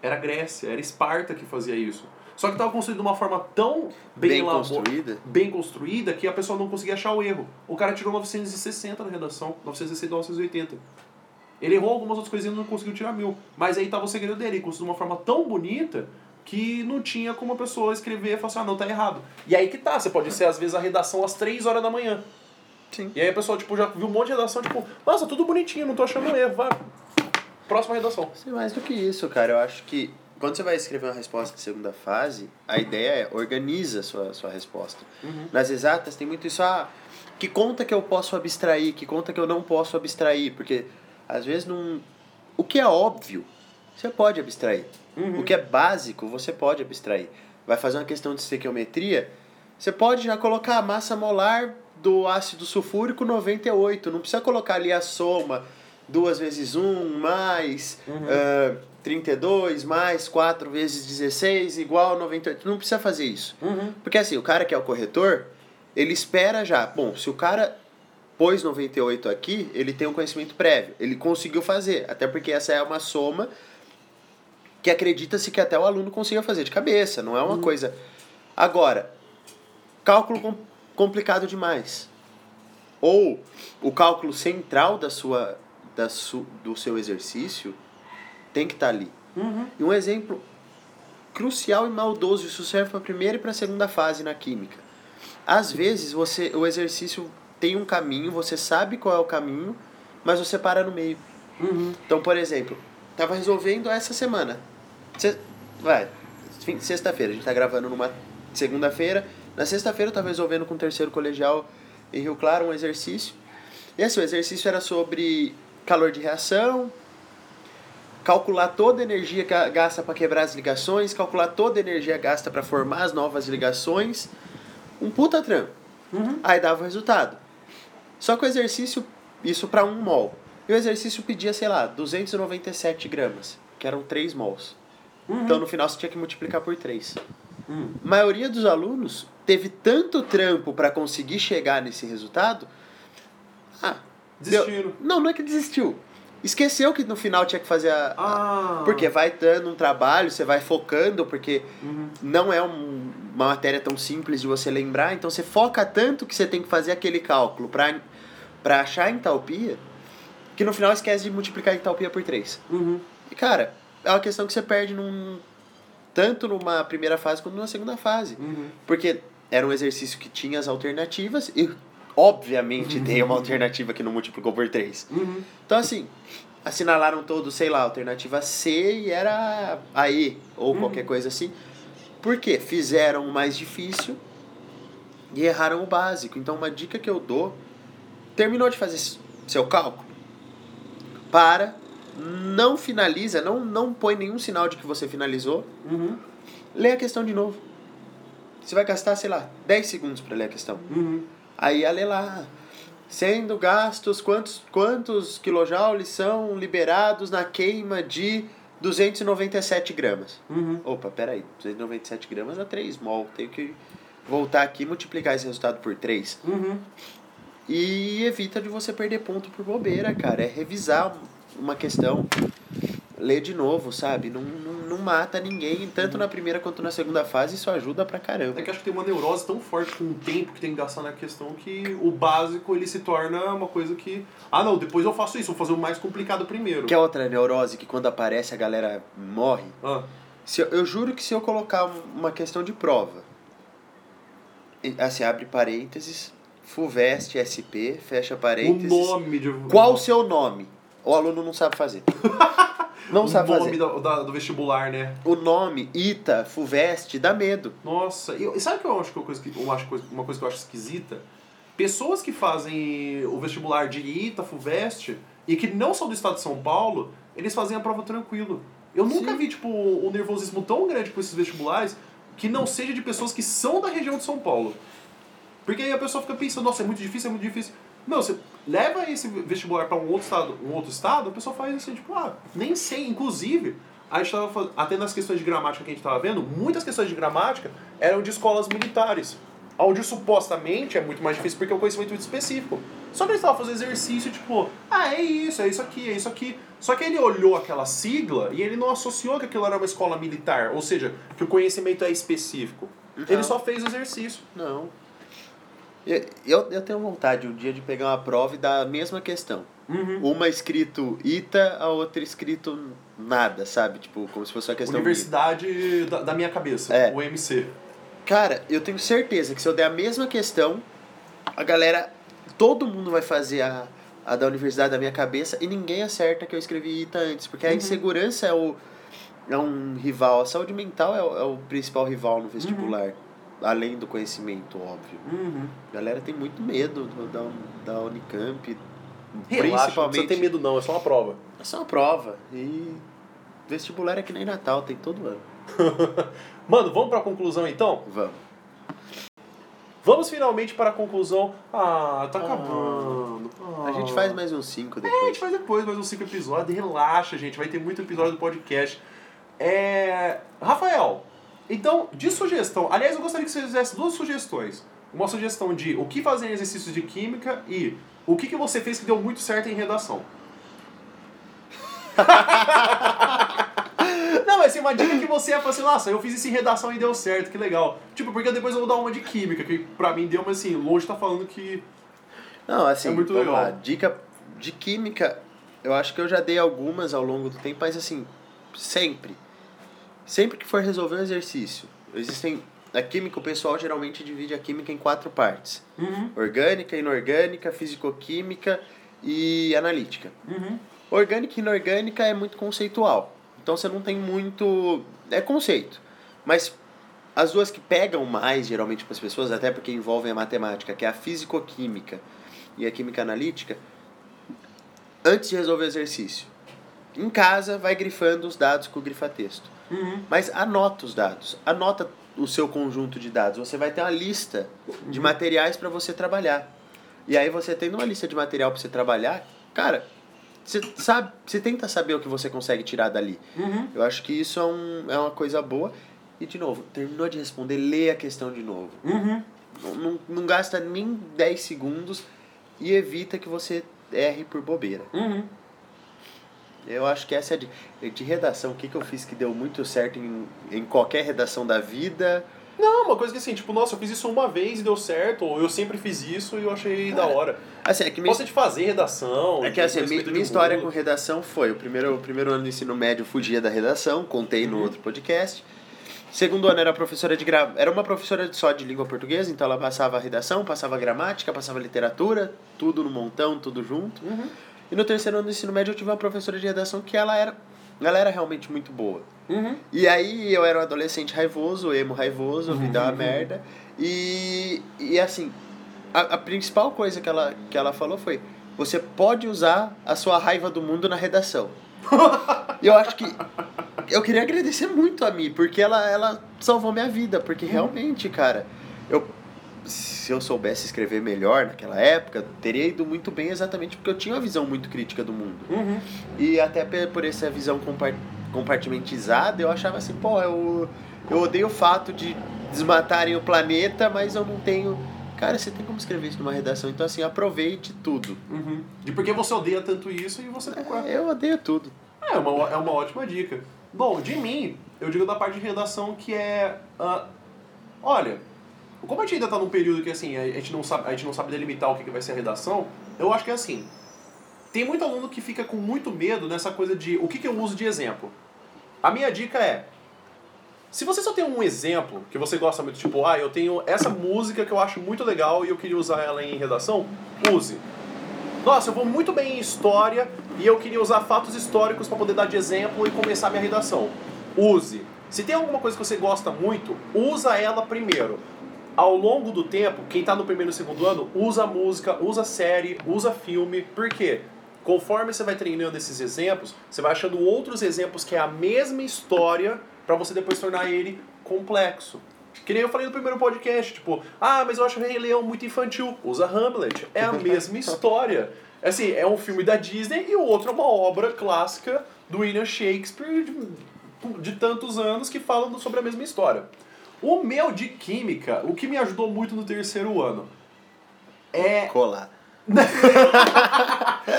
S1: Era Grécia, era Esparta que fazia isso. Só que estava construído de uma forma tão bem,
S2: Bem construída.
S1: bem construída que a pessoa não conseguia achar o erro. O cara tirou 960 na redação, 960 980. Ele errou algumas outras coisinhas e não conseguiu tirar mil. Mas aí tava o segredo dele, ele construiu de uma forma tão bonita que não tinha como a pessoa escrever e falar assim, ah, não, tá errado. E aí que tá, você pode ser às vezes a redação às 3 horas da manhã.
S2: Sim.
S1: E aí a pessoa, tipo, já viu um monte de redação, tipo, nossa, tudo bonitinho, não tô achando erro, vai. Próxima redação.
S2: Sim, mais do que isso, cara. Eu acho que quando você vai escrever uma resposta de segunda fase, a ideia é organiza a sua, sua resposta.
S1: Uhum.
S2: Nas exatas tem muito isso, ah, que conta que eu posso abstrair, que conta que eu não posso abstrair, porque às vezes não... O que é óbvio, você pode abstrair.
S1: Uhum.
S2: O que é básico, você pode abstrair. Vai fazer uma questão de estequiometria, você pode já colocar a massa molar do ácido sulfúrico 98, não precisa colocar ali a soma 2 vezes 1 mais
S1: Uhum.
S2: ah, 32 mais 4 vezes 16 igual 98. Não precisa fazer isso.
S1: Uhum.
S2: Porque assim, o cara que é o corretor, ele espera já. Bom, se o cara pôs 98 aqui, ele tem um conhecimento prévio. Ele conseguiu fazer. Até porque essa é uma soma que acredita-se que até o aluno consiga fazer de cabeça. Não é uma coisa. Agora, cálculo com- complicado demais. Ou o cálculo central da sua, da su, do seu exercício tem que estar ali.
S1: Uhum.
S2: E um exemplo crucial e maldoso, isso serve para a primeira e para a segunda fase na química. Às vezes você o exercício tem um caminho, você sabe qual é o caminho, mas você para no meio.
S1: Uhum.
S2: Então, por exemplo, tava resolvendo essa semana. Se- vai, sexta-feira, a gente tá gravando numa segunda-feira. Na sexta-feira eu tava resolvendo com o terceiro colegial em Rio Claro um exercício. E assim, o exercício era sobre calor de reação, calcular toda a energia ga- gasta para quebrar as ligações, calcular toda a energia gasta para formar as novas ligações. Um puta trampo.
S1: Uhum.
S2: Aí dava o resultado. Só que o exercício, isso para um mol. E o exercício pedia, sei lá, 297 gramas, que eram 3 mols.
S1: Uhum.
S2: Então no final você tinha que multiplicar por 3.
S1: Uhum.
S2: A maioria dos alunos teve tanto trampo para conseguir chegar nesse resultado. Ah, deu-
S1: Desistiram.
S2: Não, não é que desistiu. Esqueceu que no final tinha que fazer a. a-
S1: Ah.
S2: Porque vai dando um trabalho, você vai focando, porque
S1: Uhum.
S2: não é um- uma matéria tão simples de você lembrar, então você foca tanto que você tem que fazer aquele cálculo para achar a entalpia, que no final esquece de multiplicar a entalpia por 3.
S1: Uhum.
S2: E cara, é uma questão que você perde num tanto numa primeira fase quanto numa segunda fase,
S1: Uhum.
S2: porque era um exercício que tinha as alternativas e obviamente tem uma alternativa que não multiplicou por 3.
S1: Uhum.
S2: Então assim, assinalaram todos, sei lá, alternativa C e era a E ou
S1: Uhum.
S2: qualquer coisa assim. Por quê? Fizeram o mais difícil e erraram o básico. Então uma dica que eu dou, terminou de fazer seu cálculo, para, não finaliza, não, não põe nenhum sinal de que você finalizou,
S1: Uhum.
S2: lê a questão de novo. Você vai gastar, sei lá, 10 segundos para ler a questão.
S1: Uhum.
S2: Aí a lê lá, sendo gastos, quantos, quantos quilojoules são liberados na queima de 297 gramas?
S1: Uhum.
S2: Opa, peraí, 297 gramas dá 3 mol, tenho que voltar aqui e multiplicar esse resultado por 3.
S1: Uhum.
S2: E evita de você perder ponto por bobeira, cara, é revisar uma questão, ler de novo, sabe? Não, não, não mata ninguém, tanto na primeira quanto na segunda fase, isso ajuda pra caramba.
S1: É que acho que tem uma neurose tão forte com o tempo que tem que gastar na questão que o básico ele se torna uma coisa que. Ah não, depois eu faço isso, vou fazer o mais complicado primeiro.
S2: Que é outra neurose que quando aparece a galera morre.
S1: Ah,
S2: Se eu, eu juro que se eu colocar um- uma questão de prova, assim, abre parênteses, FUVEST SP, fecha
S1: o
S2: parênteses.
S1: nome de.
S2: Qual o seu nome? O aluno não sabe fazer. Não
S1: o
S2: sabe
S1: nome
S2: fazer.
S1: da, da- do vestibular, né?
S2: O nome, ITA, FUVEST, dá medo.
S1: Nossa, e, sabe que eu acho que uma coisa que eu acho uma coisa que eu acho esquisita? Pessoas que fazem o vestibular de ITA, FUVEST e que não são do estado de São Paulo, eles fazem a prova tranquilo. Eu nunca
S2: Sim.
S1: vi, tipo, um nervosismo tão grande com esses vestibulares que não seja de pessoas que são da região de São Paulo. Porque aí a pessoa fica pensando, nossa, é muito difícil, é muito difícil. Não, você leva esse vestibular para um outro estado, um outro estado, a pessoa faz assim, tipo, ah, nem sei. Inclusive, a gente tava faz- até nas questões de gramática que a gente tava vendo, muitas questões de gramática eram de escolas militares. Onde supostamente é muito mais difícil porque é um conhecimento muito específico. Só que ele estava fazendo exercício, tipo, ah, é isso, é isso aqui, é isso aqui. Só que ele olhou aquela sigla e ele não associou que aquilo era uma escola militar, ou seja, que o conhecimento é específico. Ele
S2: Não.
S1: só fez o exercício.
S2: Não. Eu, eu, tenho vontade um dia de pegar uma prova e dar a mesma questão. Uma escrito ITA, a outra escrito nada, sabe? Tipo, como se fosse uma questão.
S1: Universidade da, da minha cabeça,
S2: É.
S1: o MC.
S2: Cara, eu tenho certeza que se eu der a mesma questão, a galera. Todo mundo vai fazer a, a da universidade da minha cabeça e ninguém acerta que eu escrevi ITA antes. Porque a
S1: Uhum.
S2: insegurança é, o, é um rival. A saúde mental é o, é o principal rival no vestibular. Além do conhecimento, óbvio.
S1: Uhum.
S2: A galera tem muito medo do- da, da Unicamp.
S1: Relaxa, não
S2: principalmente.
S1: precisa ter medo não, é só uma prova.
S2: É só uma prova. E vestibular é que nem Natal, tem todo ano.
S1: Mano, vamos pra conclusão então?
S2: Vamos.
S1: Vamos finalmente para a conclusão. Ah, tá acabando.
S2: A gente
S1: Ah.
S2: faz mais uns cinco
S1: É, a
S2: depois.
S1: gente faz depois mais uns cinco episódios. Relaxa, gente. Vai ter muito episódio do podcast. É... Rafael, então, de sugestão. Aliás, eu gostaria que você fizesse duas sugestões. Uma sugestão de o que fazer em exercícios de química e o que, que você fez que deu muito certo em redação. Não, mas assim, uma dica que você ia falar assim, nossa, eu fiz isso em redação e deu certo, que legal. Tipo, porque depois eu vou dar uma de química, que pra mim deu, mas assim, longe tá falando que.
S2: Não, assim,
S1: É muito
S2: vamos
S1: legal.
S2: lá. Dica de química, eu acho que eu já dei algumas ao longo do tempo, mas assim, sempre. Sempre que for resolver um exercício, existem. A química, o pessoal geralmente divide a química em quatro partes:
S1: Uhum,
S2: orgânica, inorgânica, fisicoquímica e analítica.
S1: uhum.
S2: Orgânica e inorgânica é muito conceitual. Então você não tem muito. É conceito. Mas as duas que pegam mais, geralmente, para as pessoas, até porque envolvem a matemática, que é a fisicoquímica e a química analítica, antes de resolver o exercício. Em casa, vai grifando os dados com o grifa-texto.
S1: Uhum.
S2: Mas anota os dados. Anota o seu conjunto de dados. Você vai ter uma lista de materiais para você trabalhar. E aí você tendo uma lista de material para você trabalhar, cara, você sabe, você tenta saber o que você consegue tirar dali.
S1: Uhum.
S2: Eu acho que isso é, um, é uma coisa boa. E de novo, terminou de responder, lê a questão de novo.
S1: Uhum.
S2: Não, não, não gasta nem 10 segundos e evita que você erre por bobeira.
S1: Uhum.
S2: Eu acho que essa é de, de redação. O que, que eu fiz que deu muito certo em, em qualquer redação da vida?
S1: Não, uma coisa que assim, tipo, nossa, eu fiz isso uma vez e deu certo, ou eu sempre fiz isso e eu achei da hora.
S2: Assim, é que minha,
S1: Gosta de fazer redação.
S2: é que, assim, minha, minha história com redação foi: o primeiro, o primeiro ano do ensino médio eu fugia da redação, contei no
S1: Uhum.
S2: outro podcast. Segundo ano era professora de gra... era uma professora só de língua portuguesa, então ela passava redação, passava gramática, passava literatura, tudo no montão, tudo junto.
S1: Uhum.
S2: E no terceiro ano do ensino médio eu tive uma professora de redação que ela era, ela era realmente muito boa.
S1: Uhum.
S2: E aí eu era um adolescente raivoso, emo raivoso, a vida uma
S1: Uhum.
S2: merda. E, e assim, a, a principal coisa que ela, que ela falou foi: você pode usar a sua raiva do mundo na redação. Eu acho que. Eu queria agradecer muito a mim, porque ela, ela salvou minha vida. Porque realmente, cara, eu. Se eu soubesse escrever melhor naquela época, teria ido muito bem exatamente porque eu tinha uma visão muito crítica do mundo.
S1: Uhum.
S2: E até por essa visão compar- compartimentizada, eu achava assim, pô, eu, eu odeio o fato de desmatarem o planeta, mas eu não tenho. Cara, você tem como escrever isso numa redação, então assim, aproveite tudo.
S1: Uhum. De por que você odeia tanto isso e você procura.
S2: Eu odeio tudo.
S1: É uma, é uma ótima dica. Bom, de mim, eu digo da parte de redação que é. ah, olha, como a gente ainda tá num período que assim, a gente não sabe, a gente não sabe delimitar o que, que vai ser a redação, eu acho que é assim. Tem muito aluno que fica com muito medo nessa coisa de o que, que eu uso de exemplo. A minha dica é. Se você só tem um exemplo que você gosta muito, tipo, ah, eu tenho essa música que eu acho muito legal e eu queria usar ela em redação, use. Nossa, eu vou muito bem em história e eu queria usar fatos históricos para poder dar de exemplo e começar minha redação. Use. Se tem alguma coisa que você gosta muito, usa ela primeiro. Ao longo do tempo, quem está no primeiro e segundo ano, usa música, usa série, usa filme. Por quê? Conforme você vai treinando esses exemplos, você vai achando outros exemplos que é a mesma história para você depois tornar ele complexo. Que nem eu falei no primeiro podcast, tipo, ah, mas eu acho o Rei Leão muito infantil. Usa Hamlet. É a mesma história. Assim, é um filme da Disney e o outro é uma obra clássica do William Shakespeare de de tantos anos que falam sobre a mesma história. O meu de química, o que me ajudou muito no terceiro ano é.
S2: Colar.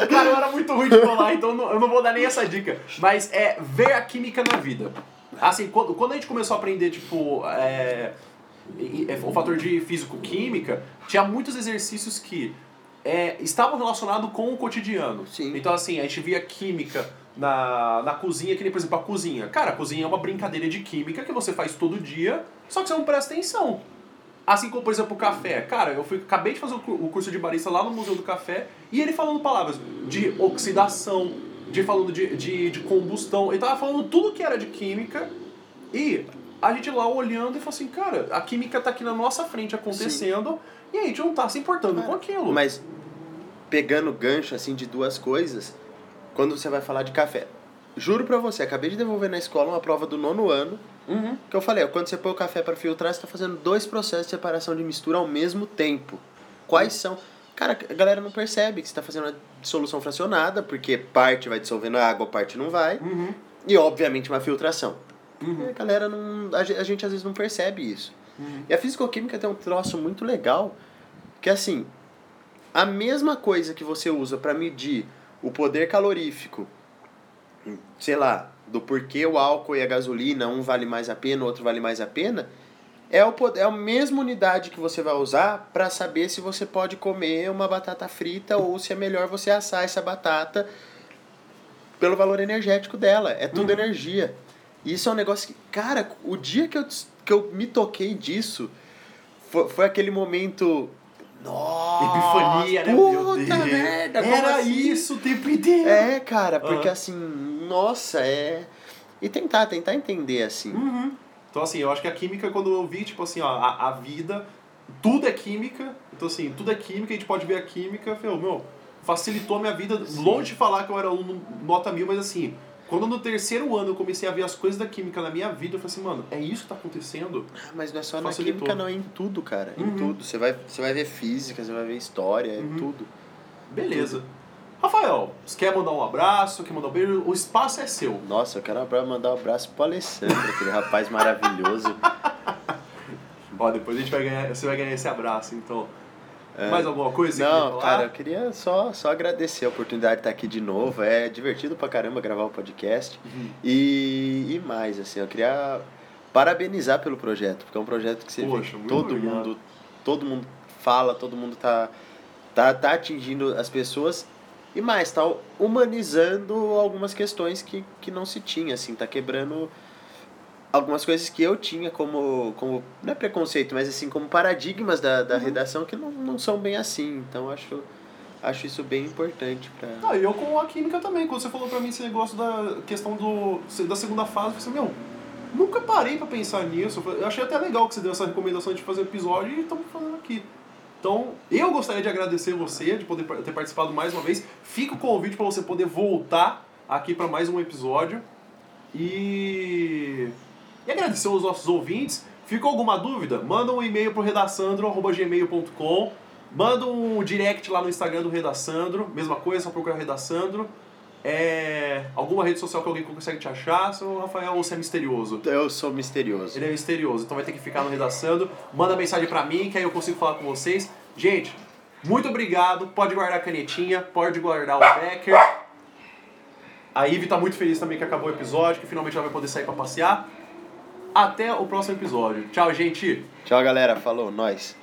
S1: Cara, eu era muito ruim de colar, então não- eu não vou dar nem essa dica. Mas é ver a química na vida. Assim, quando, quando a gente começou a aprender, tipo, é, e- o fator de físico-química, tinha muitos exercícios que é, estavam relacionados com o cotidiano.
S2: Sim.
S1: Então, assim, a gente via química na, na cozinha, que nem, por exemplo, a cozinha. Cara, a cozinha é uma brincadeira de química que você faz todo dia, só que você não presta atenção. Assim como, por exemplo, o café. Cara, eu fui, acabei de fazer o cu- o curso de barista lá no Museu do Café e ele falando palavras de oxidação, de falando de, de, de combustão. Ele tava falando tudo que era de química e a gente lá olhando e falou assim, cara, a química tá aqui na nossa frente acontecendo e a gente não tá se importando com aquilo.
S2: Mas pegando gancho assim de duas coisas, quando você vai falar de café. Juro pra você, acabei de devolver na escola uma prova do nono ano,
S1: Uhum.
S2: que eu falei, quando você põe o café pra filtrar, você tá fazendo dois processos de separação de mistura ao mesmo tempo. Quais são? Cara, a galera não percebe que você tá fazendo uma dissolução fracionada, porque parte vai dissolvendo a água, parte não vai.
S1: Uhum.
S2: E obviamente uma filtração.
S1: Uhum.
S2: A galera não. A a gente às vezes não percebe isso.
S1: Uhum.
S2: E a fisicoquímica tem um troço muito legal, que é assim, a mesma coisa que você usa para medir o poder calorífico, sei lá, do porquê o álcool e a gasolina, um vale mais a pena, o outro vale mais a pena, é, o, é a mesma unidade que você vai usar para saber se você pode comer uma batata frita ou se é melhor você assar essa batata pelo valor energético dela. É tudo
S1: Uhum.
S2: energia. E isso é um negócio que, cara, o dia que eu, que eu me toquei disso, foi, foi aquele momento. Nossa!
S1: Epifania, né? Meu
S2: Puta
S1: Deus.
S2: merda!
S1: Era
S2: assim?
S1: isso o tempo inteiro.
S2: É, cara, porque
S1: Aham.
S2: assim, nossa, é. E tentar, tentar entender assim.
S1: Uhum. Então, assim, eu acho que a química, quando eu vi, tipo assim, ó, a, a vida, tudo é química. Então, assim, tudo é química, a gente pode ver a química. Falei, meu, facilitou a minha vida. Longe de falar que eu era aluno nota mil, mas assim, quando no terceiro ano eu comecei a ver as coisas da química na minha vida, eu falei assim, mano, é isso que tá acontecendo?
S2: Ah, Mas não é só na química, não, é em tudo, cara. Em
S1: Uhum.
S2: tudo. Você vai, você vai ver física, você vai ver história, é
S1: Uhum.
S2: tudo.
S1: Beleza. Rafael, você quer mandar um abraço, quer mandar um beijo? O espaço é seu.
S2: Nossa, eu quero mandar um abraço pro Alessandro, aquele rapaz maravilhoso.
S1: Ó, depois a gente vai ganhar, você vai ganhar esse abraço, então. Mais alguma coisa?
S2: É. Não, cara, eu queria só, só agradecer a oportunidade de estar aqui de novo. É divertido pra caramba gravar o podcast.
S1: Uhum.
S2: E, e mais, assim, eu queria parabenizar pelo projeto, porque é um projeto que você vê
S1: Poxa, muito
S2: todo
S1: obrigado.
S2: mundo, todo mundo fala, todo mundo tá, tá, tá atingindo as pessoas. E mais, tá humanizando algumas questões que, que não se tinha, assim, tá quebrando algumas coisas que eu tinha como, como não é preconceito, mas assim, como paradigmas da, da redação que não, não são bem assim. Então acho, acho isso bem importante pra.
S1: Ah, eu com a química também. Quando você falou pra mim esse negócio da questão do, da segunda fase, eu falei assim, meu, nunca parei pra pensar nisso. Eu achei até legal que você deu essa recomendação de fazer episódio e estamos fazendo aqui. Então, eu gostaria de agradecer você, de poder ter participado mais uma vez. Fica o convite para você poder voltar aqui para mais um episódio. E... e agradecer aos nossos ouvintes. Ficou alguma dúvida? Manda um e-mail pro redaçandro.gmail.com Manda um direct lá no Instagram do Redaçandro. Mesma coisa, só procurar Redaçandro. É... Alguma rede social que alguém consegue te achar, seu Rafael, ou você é misterioso?
S2: Eu sou misterioso.
S1: Ele é misterioso, então vai ter que ficar no Redaçando. Manda mensagem pra mim, que aí eu consigo falar com vocês. Gente, muito obrigado. Pode guardar a canetinha, pode guardar o Becker. A Ivy tá muito feliz também que acabou o episódio, que finalmente ela vai poder sair pra passear. Até o próximo episódio. Tchau, gente!
S2: Tchau, galera. Falou, nós.